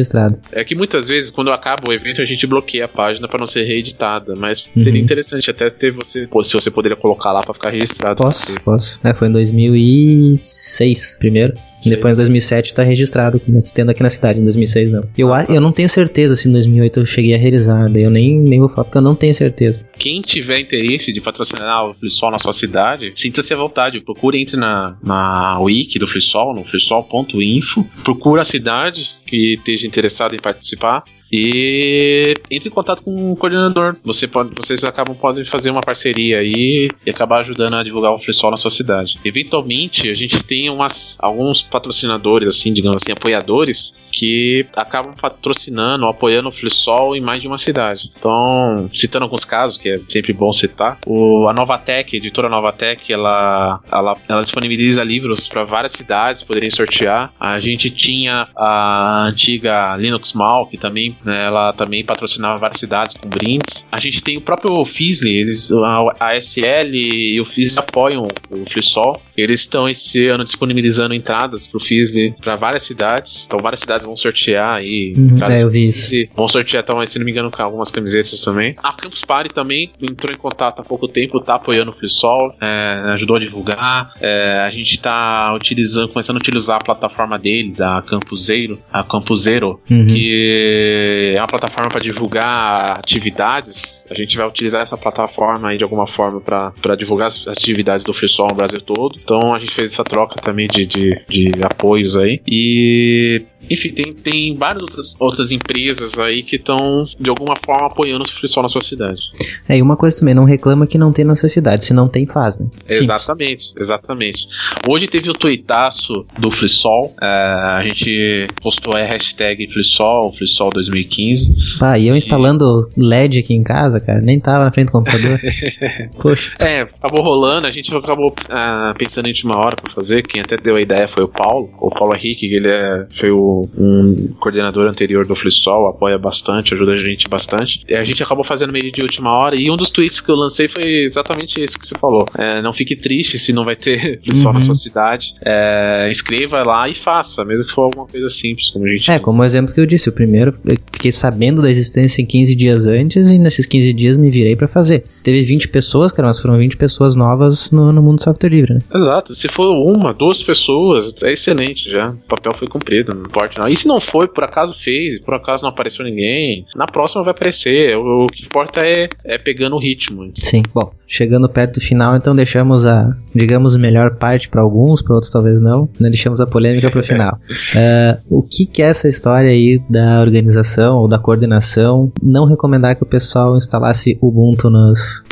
É que muitas vezes, quando acaba o evento, a gente bloqueia a página para não ser reeditada. Mas uhum. seria interessante até ter você, se você poderia colocar lá para ficar registrado.
Posso, posso. É, foi em 2006 primeiro. Depois em 2007 tá registrado, tendo aqui na cidade, em 2006 não. Eu, eu não tenho certeza se em 2008 eu cheguei a realizar, eu nem, nem vou falar porque eu não tenho certeza.
Quem tiver interesse de patrocinar o FreeSol na sua cidade, sinta-se à vontade, procure, entre na, na wiki do FreeSol, no freesol.info, procura a cidade que esteja interessado em participar e entre em contato com o coordenador. Você pode, vocês acabam podem fazer uma parceria aí e acabar ajudando a divulgar o FreeSol na sua cidade. Eventualmente, a gente tem umas, alguns patrocinadores, assim, digamos assim, apoiadores, que acabam patrocinando, apoiando o FreeSol em mais de uma cidade. Então, citando alguns casos, que é sempre bom citar, o, a Novatec, a editora Novatec, ela, ela, ela disponibiliza livros para várias cidades poderem sortear. A gente tinha a antiga Linux Mal, que também né, ela também patrocinava várias cidades com brindes. A gente tem o próprio Fizzly, eles, a, a SL e o Fizzly apoiam o FreeSol. Eles estão esse ano disponibilizando entradas pro Fizzly para várias cidades. Então várias cidades vão sortear aí.
Uhum, é, eu vi isso.
Vão sortear, então, se não me engano, algumas camisetas também. A Campus Party também entrou em contato há pouco tempo, tá apoiando o FreeSol, é, ajudou a divulgar. É, a gente está utilizando, começando a utilizar a plataforma deles, a Campuseiro, a Campuseiro, uhum. que é uma plataforma para divulgar atividades a gente vai utilizar essa plataforma aí de alguma forma para divulgar as atividades do FreeSol no Brasil todo. Então a gente fez essa troca também de, de, de apoios aí. E enfim, tem, tem várias outras, outras empresas aí que estão de alguma forma apoiando o FreeSol na sua cidade.
É, e uma coisa também, não reclama que não tem na sua cidade, se não tem, faz, né?
Exatamente, exatamente. Hoje teve o tuitaço do FreeSol, é, a gente postou a hashtag FreeSol, FreeSol 2015.
Ah, e eu instalando. LED aqui em casa, cara. Nem tava na frente do computador. Poxa.
É, acabou rolando, a gente acabou ah, pensando em última hora pra fazer. Quem até deu a ideia foi o Paulo, o Paulo Henrique, que ele é, foi o, um coordenador anterior do FreeSol, apoia bastante, ajuda a gente bastante. E a gente acabou fazendo meio de última hora e um dos tweets que eu lancei foi exatamente isso que você falou. É, não fique triste se não vai ter FreeSol uhum. na sua cidade. É, escreva lá e faça, mesmo que for alguma coisa simples, como a gente.
É, como o exemplo que eu disse, o primeiro, eu fiquei sabendo da existência em 15 dias antes e nesses 15 15 dias me virei para fazer. Teve 20 pessoas, cara, mas foram 20 pessoas novas no, no mundo do software livre, né?
Exato. Se for uma, duas pessoas, é excelente já. O papel foi cumprido, não importa não. E se não foi, por acaso fez, por acaso não apareceu ninguém, na próxima vai aparecer. O, o que importa é, é pegando o ritmo.
Sim. Bom, chegando perto do final, então deixamos a, digamos, melhor parte para alguns, para outros talvez não, né? deixamos a polêmica para o final. uh, o que, que é essa história aí da organização ou da coordenação não recomendar que o pessoal instalasse Ubuntu nos,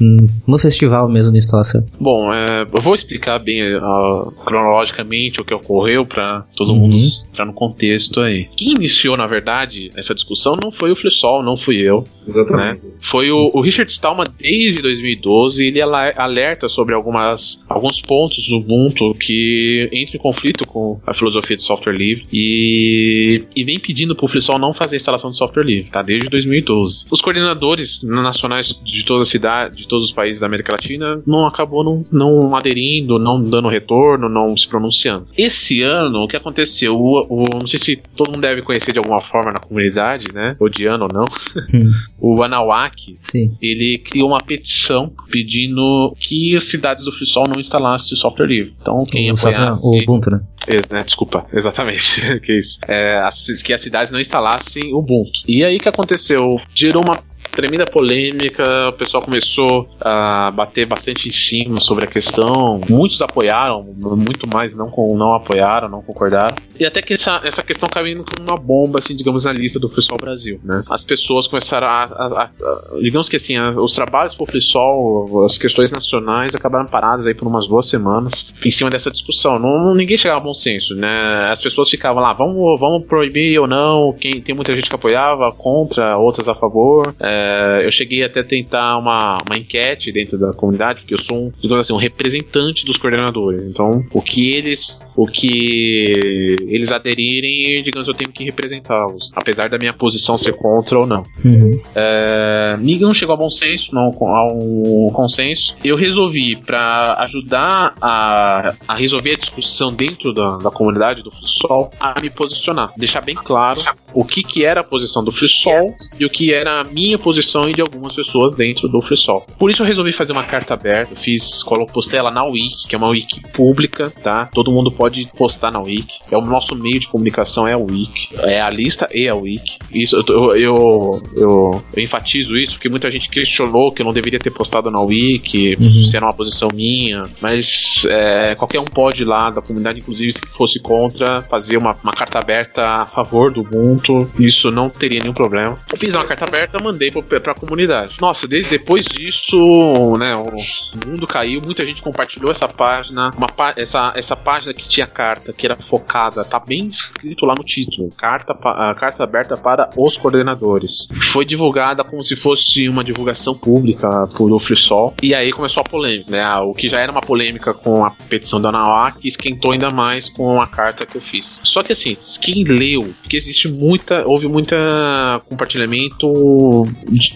no festival mesmo de instalação?
Bom, é, eu vou explicar bem uh, cronologicamente o que ocorreu para todo uhum. mundo entrar no contexto aí. Quem iniciou, na verdade, essa discussão não foi o Flissol, não fui eu.
Exatamente.
Né? Foi o, o, Richard Stallman desde 2012 ele alerta sobre algumas, alguns pontos do Ubuntu que entram em conflito com a filosofia de software livre e, e vem pedindo para o FreeSol não fazer instalação de software livre, tá? Desde 2012. Os coordenadores nacionais de toda a cidade, de todos os países da América Latina, não acabou não, não aderindo, não dando retorno, não se pronunciando. Esse ano, o que aconteceu? O, o, não sei se todo mundo deve conhecer de alguma forma na comunidade, né? Odiando ou não. Hum. o
Sim.
ele criou uma petição pedindo que as cidades do FreeSol não instalassem o software livre. Então, quem
o
apoiasse...
O Ubuntu, né?
Né? Desculpa, exatamente. que isso. É, as, que as cidades não instalassem o Ubuntu. E aí o que aconteceu? Gerou uma tremenda polêmica, o pessoal começou a bater bastante em cima sobre a questão. Muitos apoiaram, muito mais não, não apoiaram, não concordaram. E até que essa, essa questão caiu como uma bomba, assim, digamos, na lista do Pessoal Brasil, né? As pessoas começaram a, a, a digamos que assim, a, os trabalhos pro Pessoal, as questões nacionais acabaram paradas aí por umas duas semanas em cima dessa discussão. Não, ninguém chegava a bom senso, né? As pessoas ficavam lá, vamos, vamos proibir ou não, quem, tem muita gente que apoiava, contra, outras a favor. É, é, eu cheguei até a tentar uma, uma enquete dentro da comunidade, porque eu sou um, digamos assim, um representante dos coordenadores. Então, o que eles, o que eles aderirem, digamos, eu tenho que representá-los, apesar da minha posição ser contra ou não.
Uhum.
É, ninguém não chegou a bom senso, não a um consenso. Eu resolvi para ajudar a, a resolver a discussão dentro da, da comunidade do FreeSol, a me posicionar, deixar bem claro o que que era a posição do FreeSol e o que era a minha posição posição e de algumas pessoas dentro do FreeSol. Por isso eu resolvi fazer uma carta aberta, fiz, postei ela na Wiki, que é uma Wiki pública, tá? Todo mundo pode postar na Wiki. É o nosso meio de comunicação é a Wiki, é a lista e a Wiki. Isso eu, eu, eu, eu, eu enfatizo isso porque muita gente questionou que eu não deveria ter postado na Wiki, uhum. se era uma posição minha, mas é, qualquer um pode ir lá da comunidade, inclusive se fosse contra, fazer uma, uma carta aberta a favor do Ubuntu. Isso não teria nenhum problema. Eu fiz uma carta aberta, mandei pro para a comunidade. Nossa, desde depois disso, né, o mundo caiu, muita gente compartilhou essa página, uma essa, essa página que tinha carta, que era focada, tá bem escrito lá no título, carta, a carta aberta para os coordenadores. Foi divulgada como se fosse uma divulgação pública por o FreeSol, e aí começou a polêmica, né, o que já era uma polêmica com a petição da que esquentou ainda mais com a carta que eu fiz. Só que assim, quem leu, porque existe muita, houve muita compartilhamento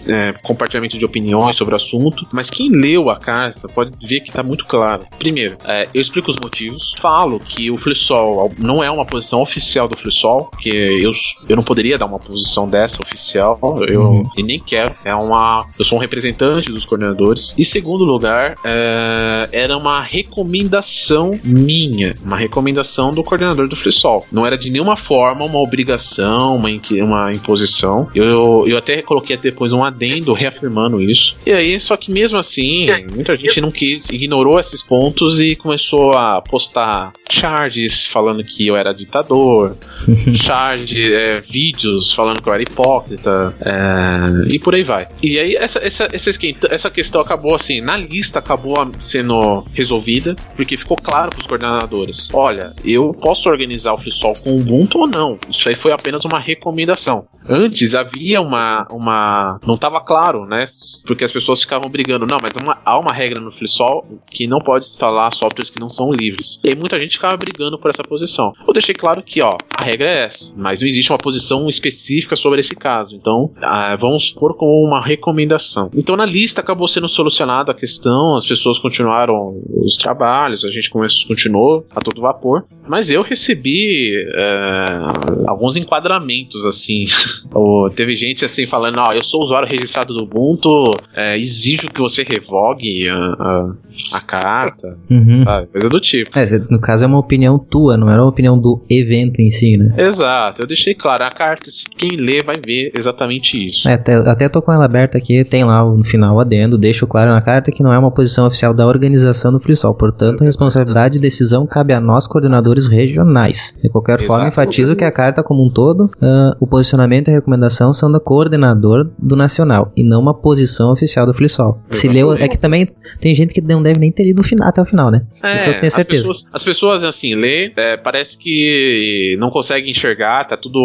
é, compartilhamento de opiniões sobre o assunto, mas quem leu a carta pode ver que está muito claro. Primeiro, é, eu explico os motivos, falo que o FreeSol não é uma posição oficial do FreeSol, que eu, eu não poderia dar uma posição dessa oficial, eu uhum. e nem quero. É uma, eu sou um representante dos coordenadores. E segundo lugar, é, era uma recomendação minha, uma recomendação do coordenador do FreeSol. Não era de nenhuma forma uma obrigação, uma, uma imposição. Eu, eu até coloquei depois um adendo reafirmando isso. E aí, só que mesmo assim, muita gente não quis, ignorou esses pontos e começou a postar charges falando que eu era ditador, charge, é, vídeos falando que eu era hipócrita, é, e por aí vai. E aí, essa, essa, essa, essa questão acabou assim, na lista acabou sendo resolvida, porque ficou claro para os coordenadores: olha, eu posso organizar o FreeSol com Ubuntu ou não. Isso aí foi apenas uma recomendação. Antes havia uma, uma não estava claro, né? Porque as pessoas ficavam brigando. Não, mas uma, há uma regra no FreeSol que não pode instalar softwares que não são livres. E aí muita gente ficava brigando por essa posição. Eu deixei claro que, ó, a regra é essa, mas não existe uma posição específica sobre esse caso. Então, ah, vamos pôr como uma recomendação. Então, na lista acabou sendo solucionada a questão, as pessoas continuaram os trabalhos, a gente começou, continuou a todo vapor, mas eu recebi é, alguns enquadramentos, assim. teve gente assim falando, ó, eu sou usuário registrado do Ubuntu, é, exijo que você revogue a, a, a carta,
uhum.
sabe? coisa do tipo.
É, no caso é uma opinião tua, não era uma opinião do evento em si, né?
Exato, eu deixei claro, a carta, quem lê vai ver exatamente isso.
É, até, até tô com ela aberta aqui, tem lá no final adendo, deixo claro na carta que não é uma posição oficial da organização do FreeSol, portanto a responsabilidade e decisão cabe a nós coordenadores regionais. De qualquer Exato. forma, enfatizo que a carta como um todo, uh, o posicionamento e a recomendação são do coordenador do Nacional e não uma posição oficial do Flisol. Se leu, é que também tem gente que não deve nem ter lido até o final, né?
É,
Isso eu tenho
as
certeza.
pessoas, as pessoas, assim, lê, é, parece que não conseguem enxergar, tá tudo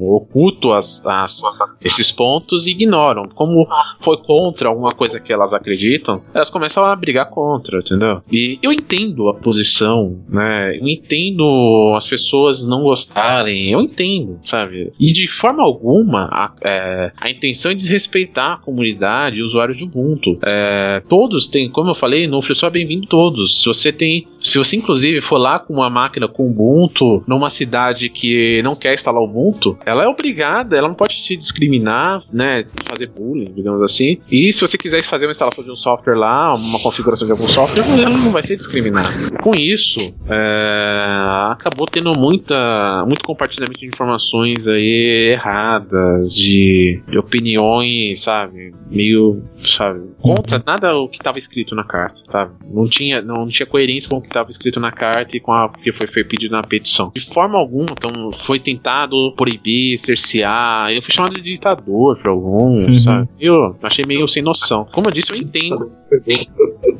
oculto as, as- esses pontos e ignoram. Como foi contra alguma coisa que elas acreditam, elas começam a brigar contra, entendeu? E eu entendo a posição, né? Eu entendo as pessoas não gostarem, eu entendo, sabe? E de forma alguma, a, é, a intenção é desrespeitar a comunidade e usuários de Ubuntu. É, todos têm, como eu falei, no FreeSol é bem-vindo todos. Se você tem, se você inclusive for lá com uma máquina com Ubuntu numa cidade que não quer instalar Ubuntu, ela é obrigada, ela não pode te discriminar, né, fazer bullying, digamos assim. E se você quiser fazer uma instalação de um software lá, uma configuração de algum software, ela não vai ser discriminada. Com isso, é, acabou tendo muita, muito compartilhamento de informações aí erradas, de, de opiniões, sabe, meio, sabe, contra nada o que estava escrito na carta, sabe? Não tinha, não tinha coerência com o que estava escrito na carta e com a que foi, foi pedido na petição. De forma alguma, então, foi tentado proibir, cercear. Eu fui chamado de ditador por alguns,
Uhum.
sabe? Eu achei meio sem noção. Como eu disse, eu entendo.
Foi bom.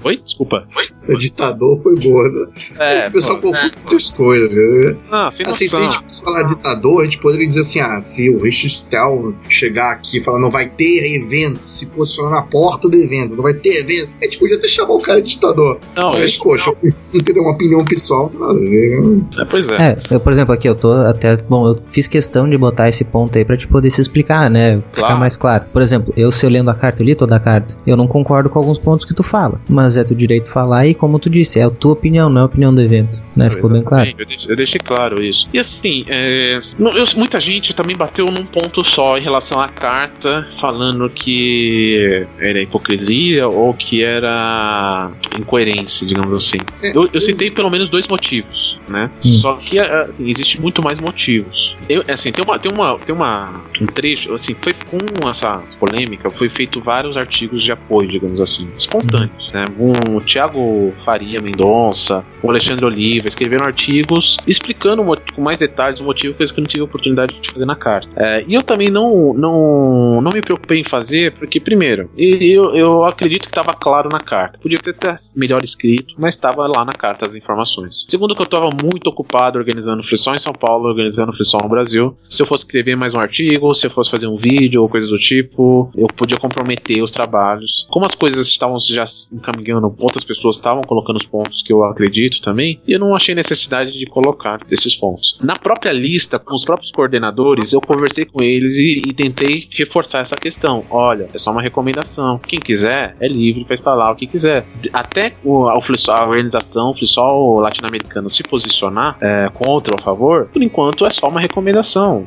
Oi? Desculpa.
O ditador foi boa, né?
É,
o pessoal
pô,
confunde muitas coisas. Né?
Não, sem
Assim, se a gente fosse falar ditador, a gente poderia dizer assim: ah, se o Richard Stell chegar aqui e falar não vai ter evento, se posicionar na porta do evento, não vai ter evento, a gente podia até chamar o cara de ditador.
Não,
Mas,
isso-
poxa, não ter uma opinião pessoal, né?
é, pois é.
É, eu, por exemplo, aqui eu tô até. Bom, eu fiz questão de botar esse ponto aí pra te poder se explicar, né? Ficar
Claro.
mais claro. Por exemplo, eu se eu lendo a carta, eu li toda a carta. Eu não concordo com alguns pontos que tu fala. Mas é teu direito falar e, como tu disse, é a tua opinião, não é a opinião do evento. Né? Ficou bem claro.
Eu deixei, eu deixei claro isso. E assim, é, não- eu- muita gente também bateu num ponto só em relação à carta, falando que era hipocrisia ou que era incoerência, digamos assim. Eu, eu citei pelo menos dois motivos, né?
Hum.
Só que assim, existe muito mais motivos. Eu, assim, tem uma, tem uma, tem uma um trecho, assim, foi com essa polêmica, foi feito vários artigos de apoio, digamos assim, espontâneos, né? Um, o Thiago Faria Mendonça, o Alexandre Oliva escreveram artigos explicando com mais detalhes o motivo que eu não tive oportunidade de fazer na carta. É, e eu também não, não, não me preocupei em fazer, porque, primeiro, eu, eu acredito que estava claro na carta. Podia ter até melhor escrito, mas estava lá na carta as informações. Segundo, que eu estava muito ocupado organizando o Frisol em São Paulo, organizando o Frisol no Brasil. Se eu fosse escrever mais um artigo, se eu fosse fazer um vídeo ou coisa do tipo, eu podia comprometer os trabalhos. Como as coisas estavam já encaminhando, outras pessoas estavam colocando os pontos que eu acredito também, e eu não achei necessidade de colocar esses pontos. Na própria lista, com os próprios coordenadores, eu conversei com eles e, e tentei reforçar essa questão. Olha, é só uma recomendação. Quem quiser é livre para instalar o que quiser. Até o, Flisol- a organização o Flisol latino-americano se posicionar é, contra ou a favor, por enquanto é só uma recomendação.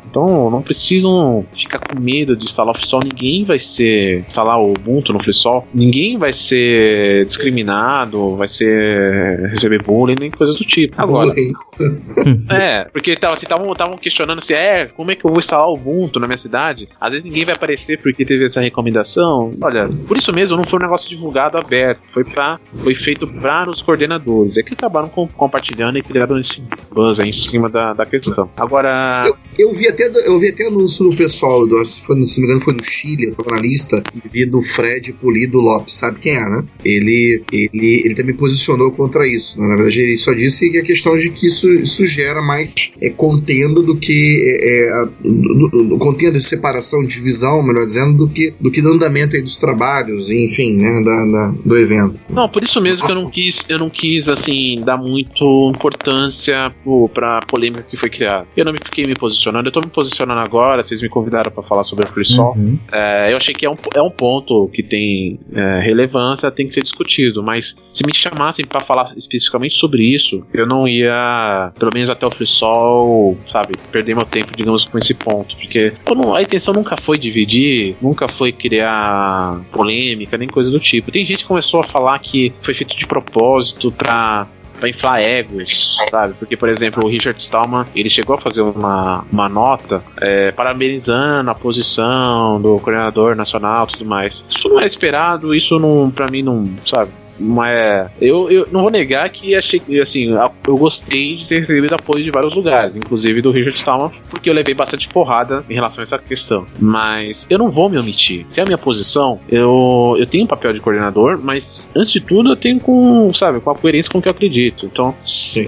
Então não precisam ficar com medo de instalar o Flisol. Ninguém vai ser instalar o Ubuntu no Flisol. Ninguém vai ser discriminado, vai ser receber bullying nem coisa do tipo. Agora, é, porque tava, assim, estavam questionando se é, como é que eu vou instalar o Ubuntu na minha cidade? Às vezes ninguém vai aparecer porque teve essa recomendação. Olha, por isso mesmo não foi um negócio divulgado aberto, foi para foi feito para os coordenadores. É que acabaram com- compartilhando e criaram esse buzz aí em cima da, da questão. Agora,
Eu vi até, eu vi até anúncio do pessoal, do, se, foi, se não me engano foi do Chile, eu tava na lista, e vi do Fred Polido Lopes, sabe quem é, né? Ele, ele, ele também posicionou contra isso. né? Na verdade, ele só disse que a questão de que isso, isso gera mais é, contenda do que é, é, a- do- do- do- contenda de separação, divisão, melhor dizendo, do que do que do andamento aí dos trabalhos, enfim, né, da, da- do evento.
Não, por isso mesmo que eu não quis, eu não quis assim dar muito importância pro, pra polêmica que foi criada. Eu não me fiquei me posicionando, eu tô me posicionando agora, vocês me convidaram pra falar sobre a Free Sol.
Uhum.
É, eu achei que é um, é um ponto que tem é, relevância, tem que ser discutido, mas se me chamassem pra falar especificamente sobre isso, eu não ia, pelo menos até o Free Sol, sabe, perder meu tempo, digamos, com esse ponto, porque não- a intenção nunca foi dividir, nunca foi criar polêmica, nem coisa do tipo. Tem gente que começou a falar que foi feito de propósito pra pra inflar egos, sabe? Porque, por exemplo, o Richard Stallman, ele chegou a fazer uma, uma nota é, parabenizando a posição do coordenador nacional e tudo mais. Isso não é esperado, isso não, pra mim, não, sabe? Mas eu, eu não vou negar que achei assim, eu gostei de ter recebido apoio de vários lugares, inclusive do Richard Stallman, porque eu levei bastante porrada em relação a essa questão. Mas eu não vou me omitir. Se é a minha posição, eu, eu tenho um papel de coordenador, mas antes de tudo eu tenho com, sabe, com a coerência com o que eu acredito. Então,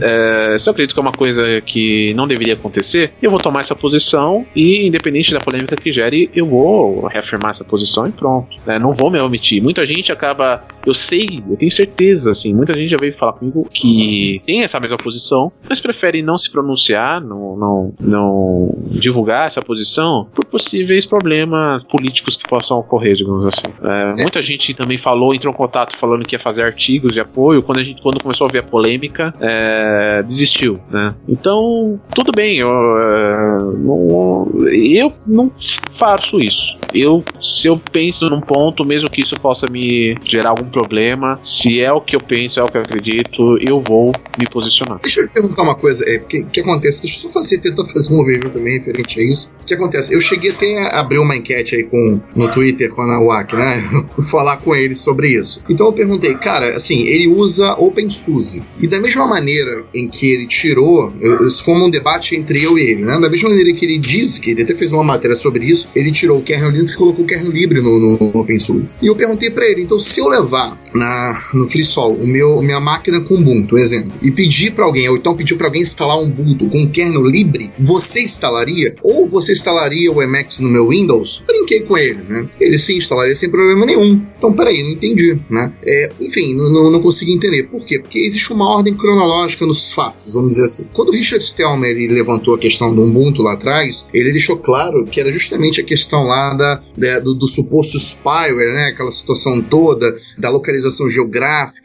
é, se eu acredito que é uma coisa que não deveria acontecer, eu vou tomar essa posição e, independente da polêmica que gere, eu vou reafirmar essa posição e pronto. É, não vou me omitir. Muita gente acaba. Eu sei, eu tenho certeza, assim, muita gente já veio falar comigo que tem essa mesma posição, mas prefere não se pronunciar, não, não, não divulgar essa posição por possíveis problemas políticos que possam ocorrer, digamos assim. É, muita gente também falou, entrou em contato falando que ia fazer artigos de apoio. Quando a gente quando começou a ver a polêmica, é, desistiu, né? Então, tudo bem, eu, é, não, eu não faço isso. Eu, se eu penso num ponto, mesmo que isso possa me gerar algum problema, se é o que eu penso, é o que eu acredito, eu vou me posicionar.
Deixa eu te perguntar uma coisa, é, que, que acontece? Deixa eu só fazer, tentar fazer um movimento também referente a isso. O que acontece? Eu cheguei até a abrir uma enquete aí com, no Twitter com a Nawak, né? falar com ele sobre isso. Então eu perguntei, cara, assim, ele usa OpenSUSE. E da mesma maneira em que ele tirou, isso foi um debate entre eu e ele, né? Da mesma maneira que ele diz, que ele até fez uma matéria sobre isso, ele tirou o kernel Linux e colocou o kernel livre no, no OpenSUSE. E eu perguntei para ele, então se eu levar na, no FreeSol o meu, minha máquina com Ubuntu, exemplo, e pedir para alguém, ou então pedir para alguém instalar um Ubuntu com kernel livre, você instalaria? Ou você instalaria o Emacs no meu Windows? Brinquei com ele, né? Ele sim instalaria sem problema nenhum. Então, peraí, não entendi, né? É, enfim, não, não, consegui entender. Por quê? Porque existe uma ordem cronológica nos fatos, vamos dizer assim. Quando o Richard Stallman ele levantou a questão do Ubuntu lá atrás, ele deixou claro que era justamente a questão lá da, da do, do, suposto spyware, né? Aquela situação toda da localização geográfica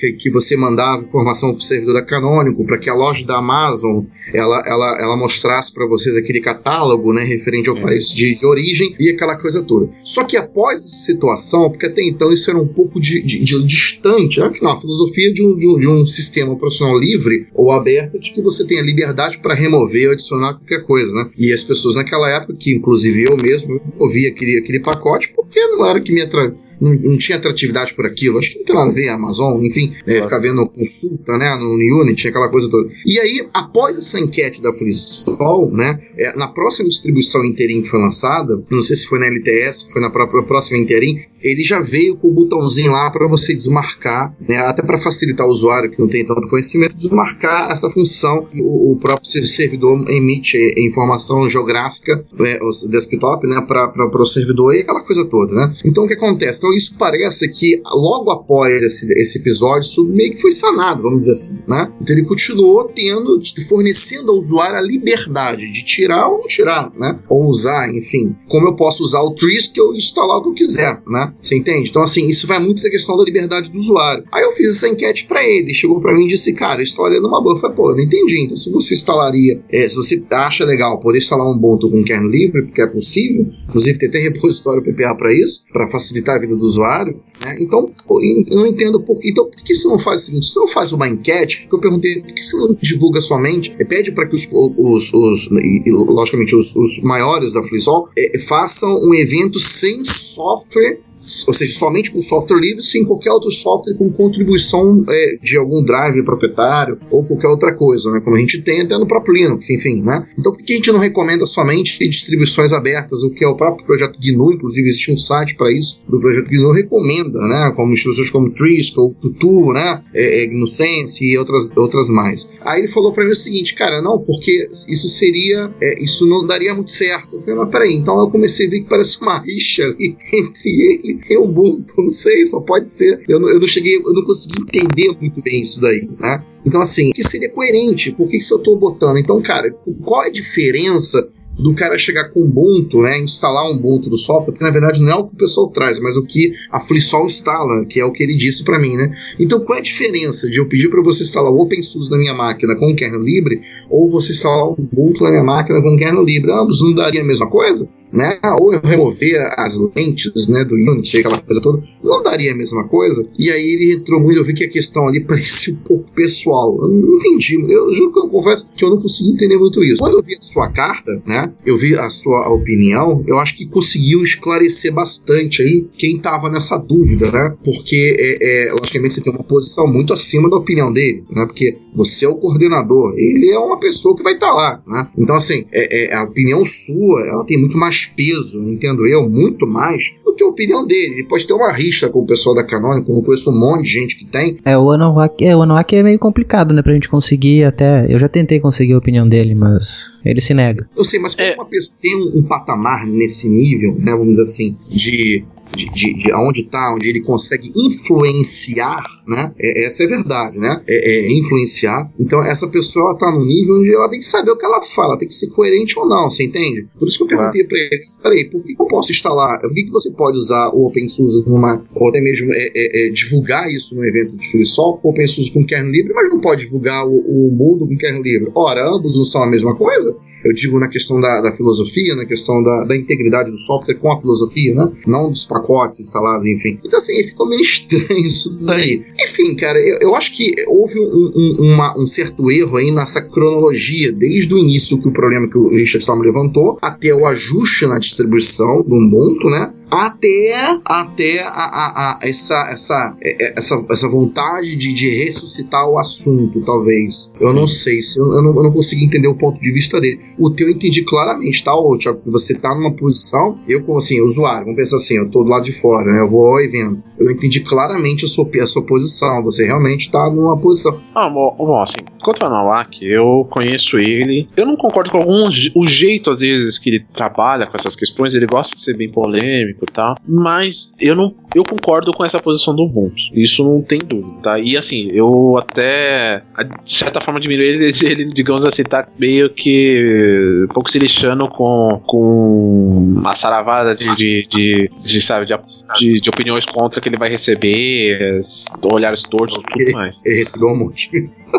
em que você mandava informação para o servidor da Canônico para que a loja da Amazon ela, ela, ela mostrasse para vocês aquele catálogo, né? Referente ao é. país de, de, origem e aquela coisa toda. Só que após essa situação, porque até então isso era um pouco de, de, de distante, afinal, a filosofia de um, de um, de um sistema operacional livre ou aberto de que você tem a liberdade para remover ou adicionar qualquer coisa, né? E as pessoas naquela época, que inclusive eu mesmo ouvia aquele, aquele pacote porque não era que me atra não, não, tinha atratividade por aquilo. Acho que não tem nada a ver a Amazon, enfim, é, ficar vendo consulta, né, no Unity, aquela coisa toda. E aí, após essa enquete da FreeSol, né, é, na próxima distribuição interim que foi lançada, não sei se foi na LTS, foi na própria próxima interim, ele já veio com o botãozinho lá para você desmarcar, né, até para facilitar o usuário que não tem tanto conhecimento, desmarcar essa função. O, o próprio servidor emite informação geográfica, né, o desktop, né, para o servidor e aquela coisa toda, né. Então o que acontece? Então isso parece que logo após esse, esse episódio, isso meio que foi sanado, vamos dizer assim, né? Então ele continuou tendo, fornecendo ao usuário a liberdade de tirar ou não tirar, né? Ou usar, enfim. Como eu posso usar o Trisk ou instalar o que eu quiser, né? Você entende? Então assim, isso vai muito da questão da liberdade do usuário. Aí eu fiz essa enquete para ele, chegou para mim e disse, cara, eu instalaria numa boa. Eu falei, pô, não entendi. Então se você instalaria, é, se você acha legal poder instalar um Ubuntu com kernel livre, porque é possível, inclusive tem até repositório PPA para isso, para facilitar a vida do usuário. Né? Então, eu não entendo por que. Então, por que você não faz o seguinte? Você não faz uma enquete? Que eu perguntei, por que você não divulga somente? Pede para que os, os, os e, logicamente, os, os, maiores da FreeSol é, façam um evento sem software ou seja, somente com software livre, sim qualquer outro software com contribuição é, de algum drive proprietário ou qualquer outra coisa, né? Como a gente tem até no próprio Linux, enfim, né? Então por que a gente não recomenda somente distribuições abertas, o que é o próprio projeto GNU, inclusive existe um site para isso, do projeto GNU recomenda, né? Como instituições como Trisk ou Tutu, né? É, é, GNUSense e outras, outras mais. Aí ele falou para mim o seguinte, cara, não, porque isso seria, é, isso não daria muito certo. Eu falei, mas peraí, então eu comecei a ver que parece uma rixa ali entre ele um Ubuntu, não sei, só pode ser. Eu não, eu não cheguei, eu não consegui entender muito bem isso daí, né? Então, assim, que seria coerente? Por que, que eu estou botando? Então, cara, qual é a diferença do cara chegar com Ubuntu, né, instalar um Ubuntu do software, que na verdade não é o que o pessoal traz, mas o que a FreeSol instala, que é o que ele disse para mim, né? Então qual é a diferença de eu pedir para você instalar o OpenSUSE na minha máquina com kernel livre ou você instalar o Ubuntu na minha máquina com kernel livre? Ambos não daria a mesma coisa? Né? Ou eu remover as lentes, né, do Unity, aquela coisa toda, não daria a mesma coisa. E aí ele entrou muito, eu vi que a questão ali parecia um pouco pessoal. Eu não entendi, eu juro que eu confesso que eu não consegui entender muito isso. Quando eu vi a sua carta, né, eu vi a sua opinião, eu acho que conseguiu esclarecer bastante aí quem tava nessa dúvida, né? Porque, é, é, logicamente, você tem uma posição muito acima da opinião dele, né? Porque você é o coordenador, ele é uma pessoa que vai estar tá lá, né? Então, assim, é, é, a opinião sua, ela tem muito mais peso, entendo eu, muito mais do que a opinião dele. Ele pode ter uma rixa com o pessoal da Canônica, como eu conheço um monte de gente que tem.
É, o Anuak é, o é meio complicado, né, pra gente conseguir até... Eu já tentei conseguir a opinião dele, mas ele se nega.
Eu sei, mas quando é. uma pessoa tem um, um patamar nesse nível, né, vamos dizer assim, de de, de, de onde está, onde ele consegue influenciar, né? É, essa é verdade, né? É, é influenciar. Então essa pessoa está no nível onde ela tem que saber o que ela fala, tem que ser coerente ou não, você entende? Por isso que eu perguntei para ele, peraí, por que eu posso instalar? Por que, que você pode usar o OpenSUSE numa, ou até mesmo é, é, é divulgar isso no evento de FreeSol, o OpenSUSE com kernel livre, mas não pode divulgar o, o mundo com kernel livre? Ora, ambos não são a mesma coisa? Eu digo na questão da, da filosofia, na questão da, da, integridade do software com a filosofia, né? Não dos pacotes instalados, enfim. Então, assim, ficou meio estranho isso daí. Enfim, cara, eu, eu acho que houve um, um, uma, um, certo erro aí nessa cronologia, desde o início que o problema que o Richard Stallman levantou, até o ajuste na distribuição do Ubuntu, né? até até a, a, a, essa, essa, é, é, essa, essa vontade de, de ressuscitar o assunto, talvez. Eu não sei, se eu, eu, não, eu não consegui entender o ponto de vista dele. O teu eu entendi claramente, tá, ô, Thiago? Você tá numa posição, eu como assim, usuário, vamos pensar assim, eu tô do lado de fora, né? Eu vou ao evento. Eu entendi claramente a sua, a sua posição. Você realmente tá numa posição.
Ah, bom, bom assim, quanto ao Nawak, eu conheço ele. Eu não concordo com alguns o jeito, às vezes, que ele trabalha com essas questões. Ele gosta de ser bem polêmico e tal. Mas eu não eu concordo com essa posição do Ubuntu. Isso não tem dúvida, tá? E assim, eu até, de certa forma, admiro ele, ele digamos assim, tá meio que um pouco se lixando com, com a saravada de, de, de, de sabe, de, de, de, opiniões contra que ele vai receber, olhares tortos e tudo mais.
Ele recebeu um monte.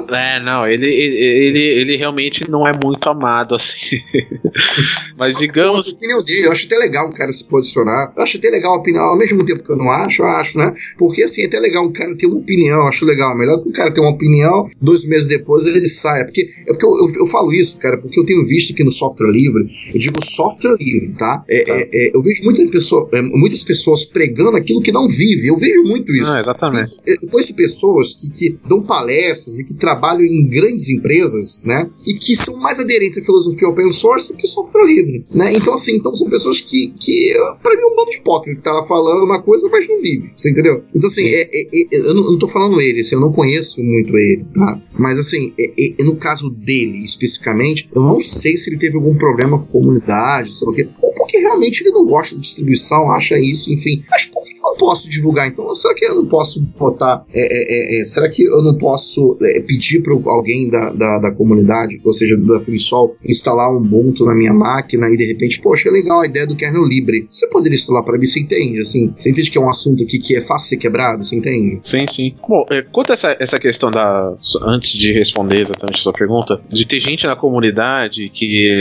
É, não, ele, ele, ele realmente não é muito amado, assim. Mas digamos.
A opinião dele, eu acho até legal um cara se posicionar. Eu acho até legal a opinião, ao mesmo tempo que eu não acho, eu acho, né? Porque assim, é até legal um cara ter uma opinião, eu acho legal. Melhor que um cara ter uma opinião, dois meses depois ele sai. É porque, é porque eu, eu, eu, falo isso, cara, porque eu tenho visto aqui no software livre, eu digo software livre, tá? É, tá. É, é, eu vejo muita pessoa, é, muitas pessoas pregando aquilo que não vive. Eu vejo muito isso.
Ah, exatamente.
Eu conheço pessoas que, que dão palestras e que trabalham em grandes empresas, né? E que são mais aderentes à filosofia open source do que software livre, né? Então, assim, então são pessoas que, que para mim, é um bando de hipócrita que tá falando uma coisa, mas não vive, você entendeu? Então, assim, é, é, é, eu, não, não tô falando ele, assim, eu não conheço muito ele, tá? Mas, assim, é, é, no caso dele, especificamente, eu não sei se ele teve algum problema com a comunidade, sei lá o quê, ou porque realmente ele não gosta de distribuição, acha isso, enfim. Mas por não posso divulgar? Então, será que eu não posso botar. É, é, é, será que eu não posso é, pedir para alguém da, da, da, comunidade, ou seja, da FreeSol, instalar um Ubuntu na minha máquina e de repente, poxa, é legal a ideia do kernel livre. Você poderia instalar para mim? Você entende? Assim, você entende que é um assunto aqui que é fácil ser quebrado? Você entende?
Sim, sim. Bom, é, quanto a essa, essa questão da. Antes de responder exatamente a sua pergunta, de ter gente na comunidade que,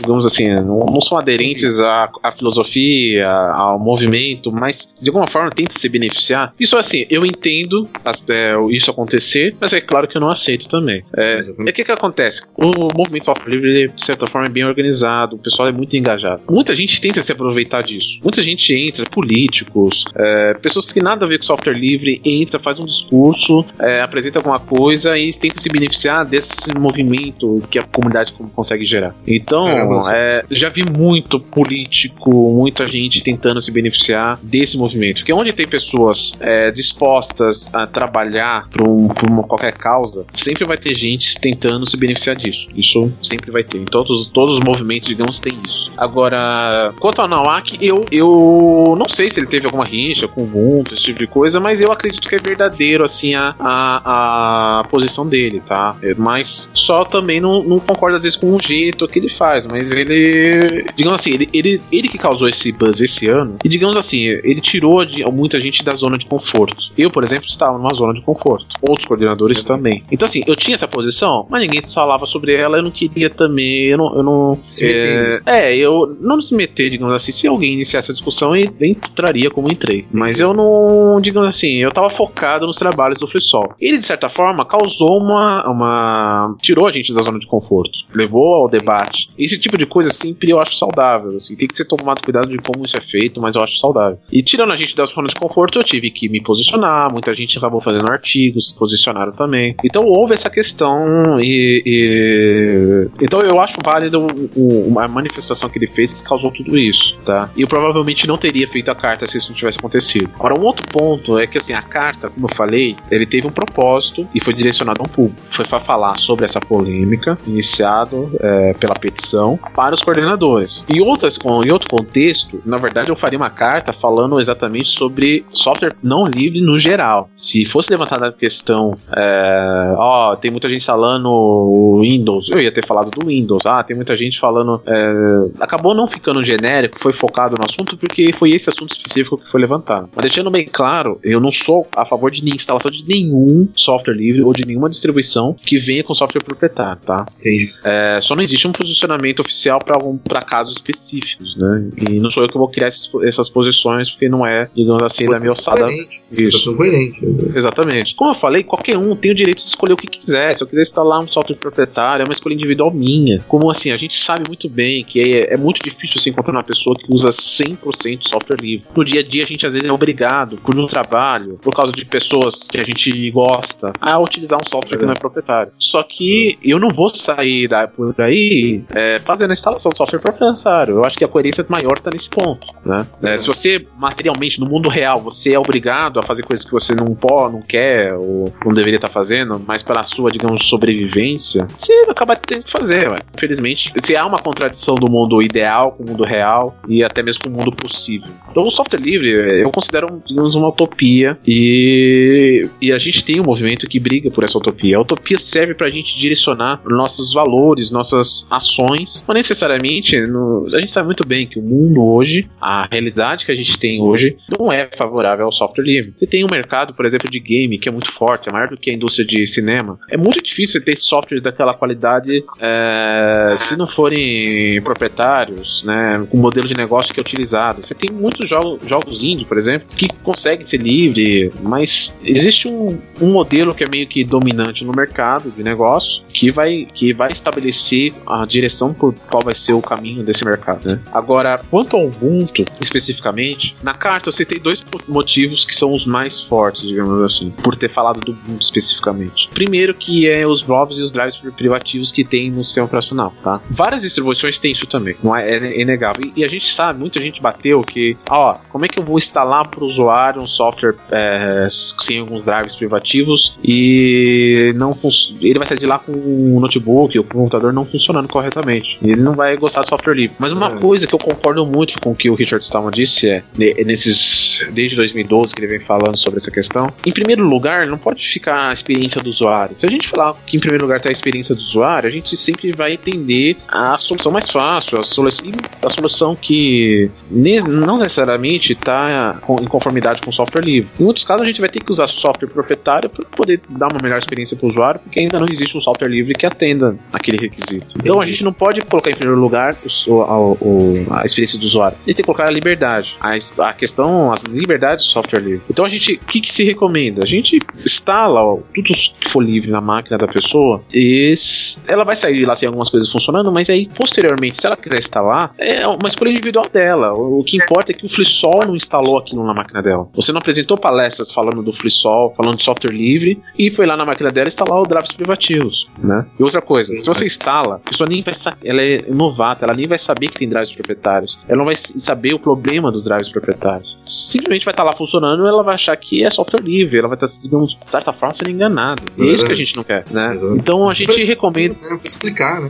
digamos assim, não, não são aderentes à, à filosofia, ao movimento, mas de alguma forma tenta se beneficiar. Isso assim, eu entendo as, é, isso acontecer, mas é claro que eu não aceito também. É, é que que acontece? O movimento software livre, de certa forma, é bem organizado, o pessoal é muito engajado. Muita gente tenta se aproveitar disso. Muita gente entra, políticos, é, pessoas que têm nada a ver com software livre, entra, faz um discurso, é, apresenta alguma coisa e tenta se beneficiar desse movimento que a comunidade consegue gerar. Então, é, já vi muito político, muita gente tentando se beneficiar desse movimento. Porque onde tem pessoas é, dispostas a trabalhar por, um, por uma, qualquer causa, sempre vai ter gente tentando se beneficiar disso. Isso sempre vai ter. Em todos, todos os movimentos, digamos, tem isso. Agora, quanto ao Nawak, eu, eu não sei se ele teve alguma rincha com o Ubuntu, esse tipo de coisa, mas eu acredito que é verdadeiro, assim, a, a, a posição dele, tá? É, mas só também não, não concordo às vezes com o jeito que ele faz, mas ele, digamos assim, ele, ele, ele que causou esse buzz esse ano, e digamos assim, ele tirou tirou de, muita gente da zona de conforto. Eu, por exemplo, estava numa zona de conforto. Outros coordenadores também. Então, assim, eu tinha essa posição, mas ninguém falava sobre ela, eu não queria também. Eu não. Eu não
Se meter
é, é, eu não se meter, digamos assim, se alguém iniciasse essa discussão, eu entraria como entrei. Mas eu não, digamos assim, eu tava focado nos trabalhos do FreeSol. Ele, de certa forma, causou uma, uma. tirou a gente da zona de conforto, levou ao debate. Esse tipo de coisa sempre eu acho saudável, assim, tem que ser tomado cuidado de como isso é feito, mas eu acho saudável. E tirando a gente da zona de conforto, eu tive que me posicionar, muita gente acabou fazendo artigos, se posicionaram também. Então houve essa questão e. e- então eu acho válido o- o- a manifestação que ele fez que causou tudo isso, tá? E eu provavelmente não teria feito a carta se isso não tivesse acontecido. Agora, um outro ponto é que assim, a carta, como eu falei, ele teve um propósito e foi direcionado a um público. Foi para falar sobre essa polêmica iniciado é, pela petição para os coordenadores. Em, outras, em outro contexto, na verdade, eu faria uma carta falando exatamente sobre software não livre no geral. Se fosse levantada a questão, é, ó, tem muita gente instalando o Windows, eu ia ter falado do Windows. Ah, tem muita gente falando. é, acabou não ficando genérico, foi focado no assunto porque foi esse assunto específico que foi levantado. Mas deixando bem claro, eu não sou a favor de instalação de nenhum software livre ou de nenhuma distribuição que venha com software proprietário, tá?
Entendi.
É, só não existe um posicionamento oficial para casos específicos, né? E não sou eu que vou criar esses- essas posições, porque não é, digamos assim, da minha
tá
ossada.
coerente,
Isso.
sendo coerente.
Exatamente. Como eu falei, qualquer um tem o direito de escolher o que quiser. Se eu quiser instalar um software proprietário, é uma escolha individual minha. Como assim, a gente sabe muito bem que é, é muito difícil se encontrar uma pessoa que usa 100% software livre. No dia a dia, a gente às vezes é obrigado, por um trabalho, por causa de pessoas que a gente gosta, a utilizar um software que não é proprietário. Só que eu não vou sair da, por aí é, fazendo a instalação de software proprietário. Eu acho que a coerência maior está nesse ponto. Né? É, se você, materialmente, no mundo real, você é obrigado a fazer coisas que você não pode, não quer, ou não deveria estar fazendo, mas pela sua, digamos, sobrevivência, você acaba tendo que fazer, ué. Infelizmente, se há uma contradição do mundo ideal com o mundo real e até mesmo com o mundo possível. Então, o software livre eh, eu considero, digamos, uma utopia e, e a gente tem um movimento que briga por essa utopia. A utopia serve pra gente direcionar nossos valores, nossas ações, não necessariamente. no- a gente sabe muito bem que o mundo hoje, a realidade que a gente tem hoje, não é favorável ao software livre. Você tem um mercado, por exemplo, de game que é muito forte, é maior do que a indústria de cinema. É muito difícil ter softwares daquela qualidade é, se não forem proprietários, né, com o modelo de negócio que é utilizado. Você tem muitos jogos, jogos indie, por exemplo, que conseguem ser livre, mas existe um, um modelo que é meio que dominante no mercado de negócio que vai, que vai estabelecer a direção por qual vai ser o caminho desse mercado. Né? Agora, quanto ao Ubuntu especificamente, na carta eu citei dois motivos que são os mais fortes, digamos assim, por ter falado do Ubuntu especificamente. Primeiro que é os blobs e os drives privativos que tem no sistema operacional, tá? Várias distribuições têm isso também, não é, é inegável. E, e a gente sabe, muita gente bateu que, ó, como é que eu vou instalar para o usuário um software é, sem alguns drives privativos e não ele vai sair de lá com o notebook ou com o computador não funcionando corretamente. Ele não vai gostar do software livre. Mas uma
É.
coisa que eu concordo muito com o que o Richard Stallman disse é, ne- nesses desde 2012 que ele vem falando sobre essa questão. Em primeiro lugar, não pode ficar a experiência do usuário. Se a gente falar que em primeiro lugar está a experiência do usuário, a gente sempre vai entender a solução mais fácil, a solução, a solução que não necessariamente está em conformidade com o software livre. Em muitos casos, a gente vai ter que usar software proprietário para poder dar uma melhor experiência para o usuário, porque ainda não existe um software livre que atenda aquele requisito. Então, a gente não pode colocar em primeiro lugar o- o- o- a experiência do usuário. A gente tem que colocar a liberdade. A, a questão, as liberdades do software livre. Então, a gente, o que, que se A gente instala ó, tudo que for livre na máquina da pessoa e ela vai sair lá sem algumas coisas funcionando, mas aí, posteriormente, se ela quiser instalar, é uma escolha individual dela. O, o que importa é que o FreeSol não instalou aquilo na máquina dela. Você não apresentou palestras falando do FreeSol, falando de software livre, e foi lá na máquina dela instalar os drives privativos, né? E outra coisa, se você instala, a pessoa nem vai saber, ela é novata, ela nem vai saber que tem drives proprietários. Ela não vai saber o problema dos drives proprietários. Simplesmente vai estar lá funcionando ela vai achar que é software livre. Livre, ela vai estar, digamos, de certa forma, sendo enganada. E é isso que a gente não quer, né?
Exato.
Então a gente
Precisa,
recomenda.
né, pra explicar, né?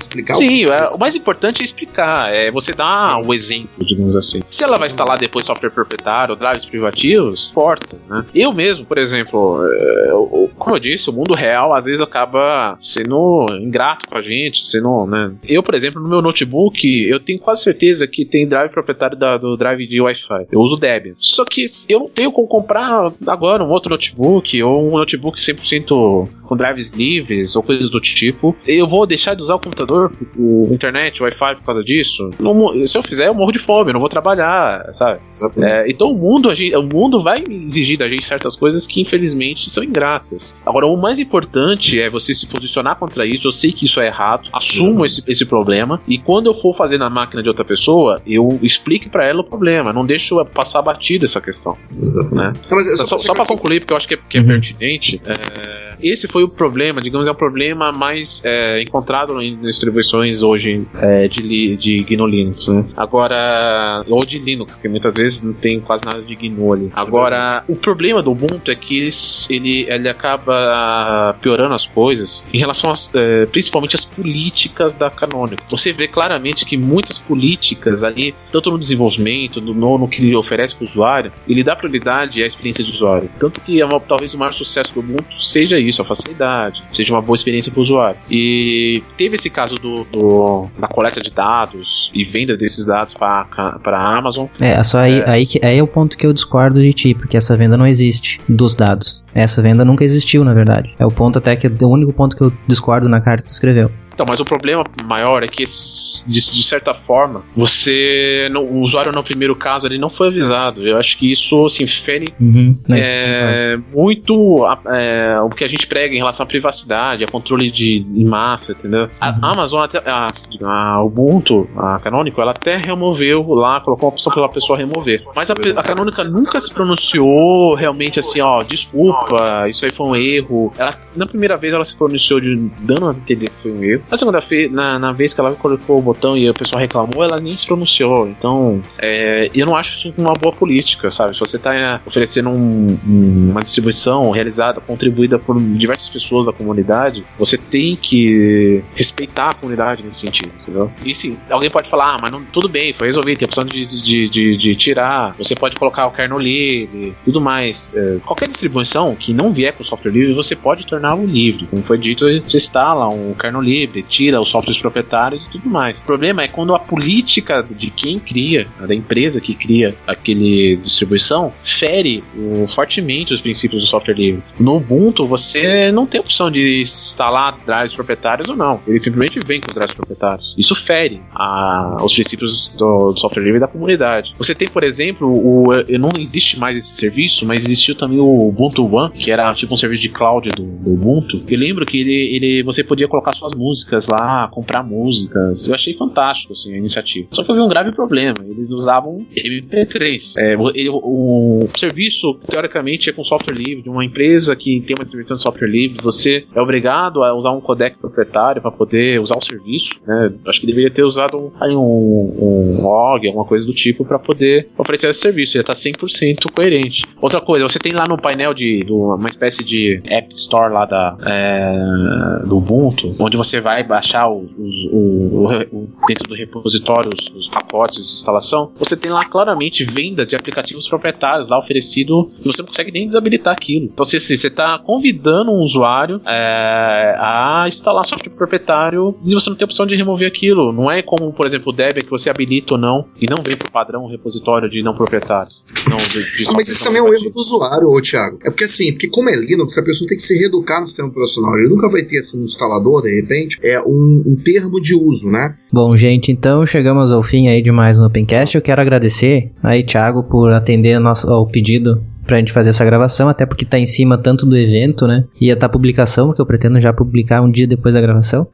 Explicar
Sim,
o
é, o mais importante é explicar, é você dar o exemplo, digamos assim. Se ela vai instalar depois software proprietário, drives privativos, importa, né? Eu mesmo, por exemplo, é, eu- como eu disse, o mundo real às vezes acaba sendo ingrato com a gente, sendo, né? Eu, por exemplo, no meu notebook, eu tenho quase certeza que tem drive proprietário da- do drive de Wi-Fi. Eu uso Debian. Só que eu não tenho como comprar agora um outro notebook ou um notebook 100% com drives livres ou coisas do tipo. Eu vou deixar de usar o computador, o internet, o Wi-Fi por causa disso? Não se eu fizer, eu morro de fome, eu não vou trabalhar, sabe? É, então o mundo, a gente- o mundo vai exigir da gente certas coisas que infelizmente são ingratas. Agora, o mais importante é você se posicionar contra isso. Eu sei que isso é errado, assumo esse, esse problema e quando eu for fazer na máquina de outra pessoa, eu explique pra ela o problema. Não deixo passar batido essa questão.
Exatamente.
Né?
Não, mas é
Só, só pra concluir, porque eu acho que é, que é
Uhum.
pertinente, é, esse foi o problema, digamos, é o problema mais é, encontrado em distribuições hoje é, de, de GNU Linux, né? Agora, ou de Linux, porque muitas vezes não tem quase nada de GNU ali. Agora, o problema do Ubuntu é que ele, ele acaba piorando as coisas em relação às, é, principalmente às políticas da Canonical. Você vê claramente que muitas políticas ali, tanto no desenvolvimento, no, no, no que ele oferece para o usuário, ele dá prioridade à experiência de usuário. Tanto que é uma- talvez o maior sucesso do Ubuntu seja isso, a facilidade, seja uma boa experiência para o usuário. E teve esse caso do, do- da coleta de dados e venda desses dados para a Amazon.
É, só aí, aí, que, aí é o ponto que eu discordo de ti, porque essa venda não existe dos dados. Essa venda nunca existiu, na verdade. É o ponto até que o único ponto que eu discordo na carta que tu escreveu.
Então, mas o problema maior é que, de, de certa forma, você. não- o usuário, no primeiro caso, ele não foi avisado. Eu acho que isso se infere
Uhum.
É, muito a- é, o que a gente prega em relação à privacidade, a controle de em massa, entendeu? A
Uhum.
Amazon, até, a, a Ubuntu, a Canonical, ela até removeu lá, colocou uma opção para a pessoa remover. Mas a, a Canonical nunca se pronunciou realmente assim, ó, desculpa, isso aí foi um erro. Ela, na primeira vez ela se pronunciou de dando a entender que foi um erro. Na segunda vez, na, na vez que ela colocou o botão e o pessoal reclamou, ela nem se pronunciou. Então, é, eu não acho isso uma boa política, sabe? Se você está oferecendo um- um- uma distribuição realizada, contribuída por diversas pessoas da comunidade, você tem que respeitar a comunidade nesse sentido, entendeu? E sim, alguém pode falar, ah, mas não, tudo bem, foi resolvido, tem a opção de, de, de, de tirar, você pode colocar o kernel livre, tudo mais. É, qualquer distribuição que não vier com software livre, você pode torná-lo livre. Como foi dito, você instala um kernel livre, tira os softwares proprietários e tudo mais. O problema é quando a política de quem cria, da empresa que cria aquele distribuição, fere o- fortemente os princípios do software livre. No Ubuntu, você não tem opção de instalar drives proprietários ou não. Ele simplesmente vem com drives proprietários. Isso fere a- os princípios do, do software livre da comunidade. Você tem, por exemplo, o, não existe mais esse serviço, mas existiu também o Ubuntu One, que era tipo um serviço de cloud do, do Ubuntu. Eu lembro que ele, ele, você podia colocar suas músicas lá, comprar músicas. Eu achei fantástico assim, a iniciativa. Só que eu vi um grave problema. Eles usavam MP3. É, o, o serviço, teoricamente, é com software livre, de uma empresa que tem uma distribuição de software livre. Você é obrigado a usar um codec proprietário para poder usar o serviço. Né? Acho que deveria ter usado um, um, um log, alguma coisa do tipo, para poder oferecer esse serviço. Já está 100% coerente. Outra coisa, você tem lá no painel de do- uma espécie de App Store lá da, é, do Ubuntu, onde você vai baixar os, os- o, o- o- dentro do repositório os, os pacotes de instalação. Você tem lá claramente venda de aplicativos proprietários lá oferecido e você não consegue nem desabilitar aquilo. Então, você assim, está convidando um usuário é, a instalar software proprietário e você não tem opção de remover aquilo. Não é como, por exemplo, o Debian que você habilita ou não e não vem para o padrão repositório de não proprietário. Não, de- de
Ah, mas isso também é um erro do usuário, ô Thiago. É porque assim, porque como é Linux, a pessoa tem que se reeducar no sistema operacional. Ele nunca vai ter assim um instalador, de repente, é um, um termo de uso, né?
Bom, gente, então chegamos ao fim aí de mais um Opencast. Eu quero agradecer aí, Thiago, por atender nosso, ao pedido pra gente fazer essa gravação, até porque tá em cima tanto do evento, né? Ia tá a publicação, que eu pretendo já publicar um dia depois da gravação.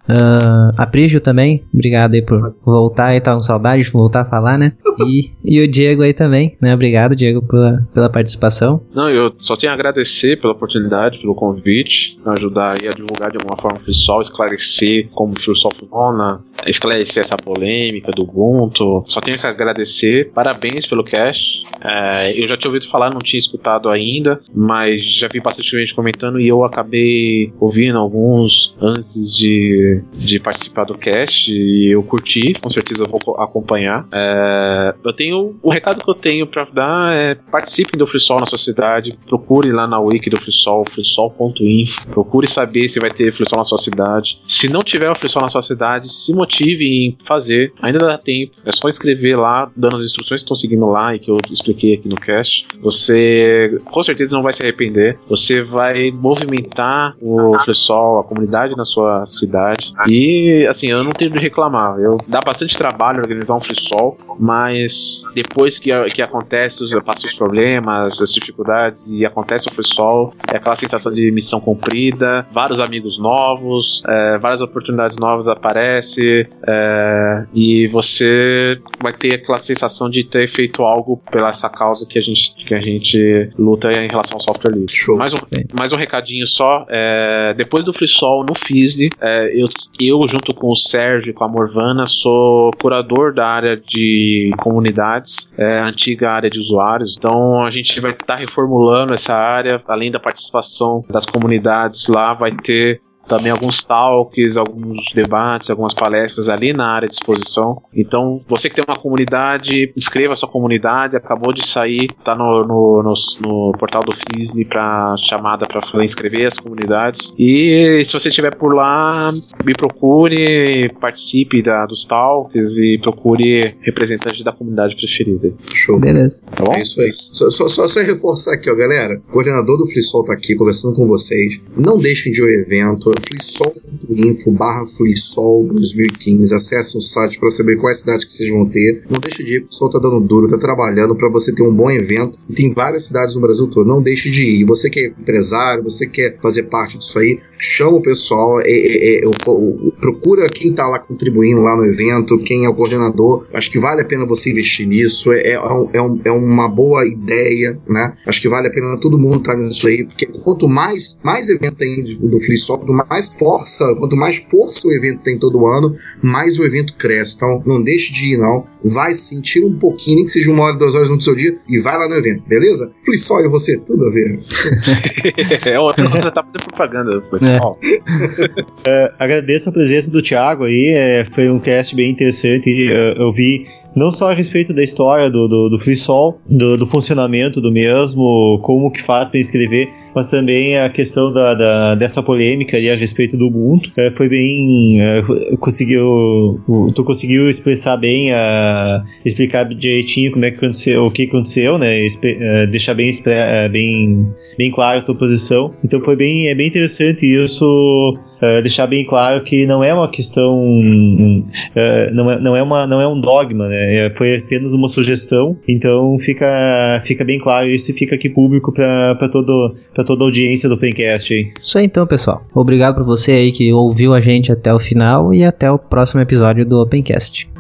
A Prígio também, obrigado aí por voltar aí, tá com saudade de voltar a falar, né? E, e o Diego aí também, né? Obrigado, Diego, pela, pela participação.
Não, eu só tenho a agradecer pela oportunidade, pelo convite, ajudar aí a divulgar de alguma forma o pessoal, esclarecer como o FreeSoft funciona, esclarecer essa polêmica do Ubuntu. Só tenho que agradecer, parabéns pelo cast. É, eu já tinha ouvido falar, não tinha escutado ainda, mas já vi bastante gente comentando e eu acabei ouvindo alguns antes de, de participar do cast e eu curti, com certeza vou acompanhar. É, eu tenho. O recado que eu tenho para dar é participem do FreeSol na sua cidade, procure lá na wiki do FreeSol, freesol.info, procure saber se vai ter FreeSol na sua cidade. Se não tiver o FreeSol na sua cidade, se motive em fazer, ainda dá tempo, é só escrever lá, dando as instruções que estão seguindo lá e que eu expliquei aqui no cast. Você com certeza não vai se arrepender, você vai movimentar o FreeSol, a comunidade na sua cidade. E assim, eu não tenho de reclamar. Eu dá bastante trabalho organizar um FreeSol, mas depois que, que acontece, passa os problemas, as dificuldades e acontece o FreeSol, é aquela sensação de missão cumprida, vários amigos novos, é, várias oportunidades novas aparecem é, e você vai ter aquela sensação de ter feito algo pela essa causa que a gente, que a gente luta em relação ao software livre.
Show.
Mais um, mais um recadinho só. É, depois do FreeSol no FISD, é, eu, eu, junto com o Sérgio e com a Morvana, sou curador da área de comunidades, é, antiga área de usuários. Então a gente vai estar tá reformulando essa área, além da participação das comunidades lá, vai ter também alguns talks, alguns debates, algumas palestras ali na área de exposição. Então, você que tem uma comunidade, inscreva a sua comunidade. Acabou de sair, tá no, no, no, no portal do FISNE para chamada para inscrever as comunidades. E se você estiver por lá, me procure, participe da, dos talks e procure representante da comunidade preferida.
Show.
Beleza.
Tá bom?
É isso aí. Só, só, só, só reforçar aqui, ó, galera. O coordenador do FreeSol tá aqui conversando com vocês. Não deixem de ir ao evento freesol.info barra freesol 2015. Acesse o site para saber qual é a cidade que vocês vão ter. Não deixe de ir, o pessoal tá dando duro, tá trabalhando para você ter um bom evento. E tem várias cidades no Brasil todo. Não deixe de ir. Você que é empresário, você quer fazer parte disso aí, chama o pessoal, é, é, é, procura quem tá lá contribuindo lá no evento, quem é o coordenador. Acho que vale a pena você investir nisso. É, é, um, é uma boa ideia, né? Acho que vale a pena todo mundo estar tá nisso aí, porque quanto mais, mais evento tem do FreeSol, quanto mais força, quanto mais força o evento tem todo ano, mais o evento cresce. Então, não deixe de ir, não. Vai sentir um pouquinho, nem que seja uma hora, duas horas no seu dia, e vai lá no evento, beleza? FreeSol e você, tudo a ver.
é outra etapa de propaganda.
É. é, agradeço a presença do Thiago aí, é, foi um cast bem interessante. É, eu vi não só a respeito da história do, do, do FreeSol, do, do, funcionamento do mesmo, como que faz para escrever, mas também a questão da, da, dessa polêmica ali a respeito do Ubuntu. É, foi bem. É, conseguiu. Tu conseguiu expressar bem, a, explicar direitinho como é que aconteceu, o que aconteceu, né? Espe, é, deixar bem, é, bem, bem claro a tua posição. Então foi bem, é bem interessante isso, é, deixar bem claro que não é uma questão. não, é, não, é uma, não é um dogma, né? É, foi apenas uma sugestão, então fica, fica bem claro isso e fica aqui público para todo, toda a audiência do Pencast aí.
Isso aí então, pessoal. Obrigado por você aí que ouviu a gente até o final e até o próximo episódio do Opencast.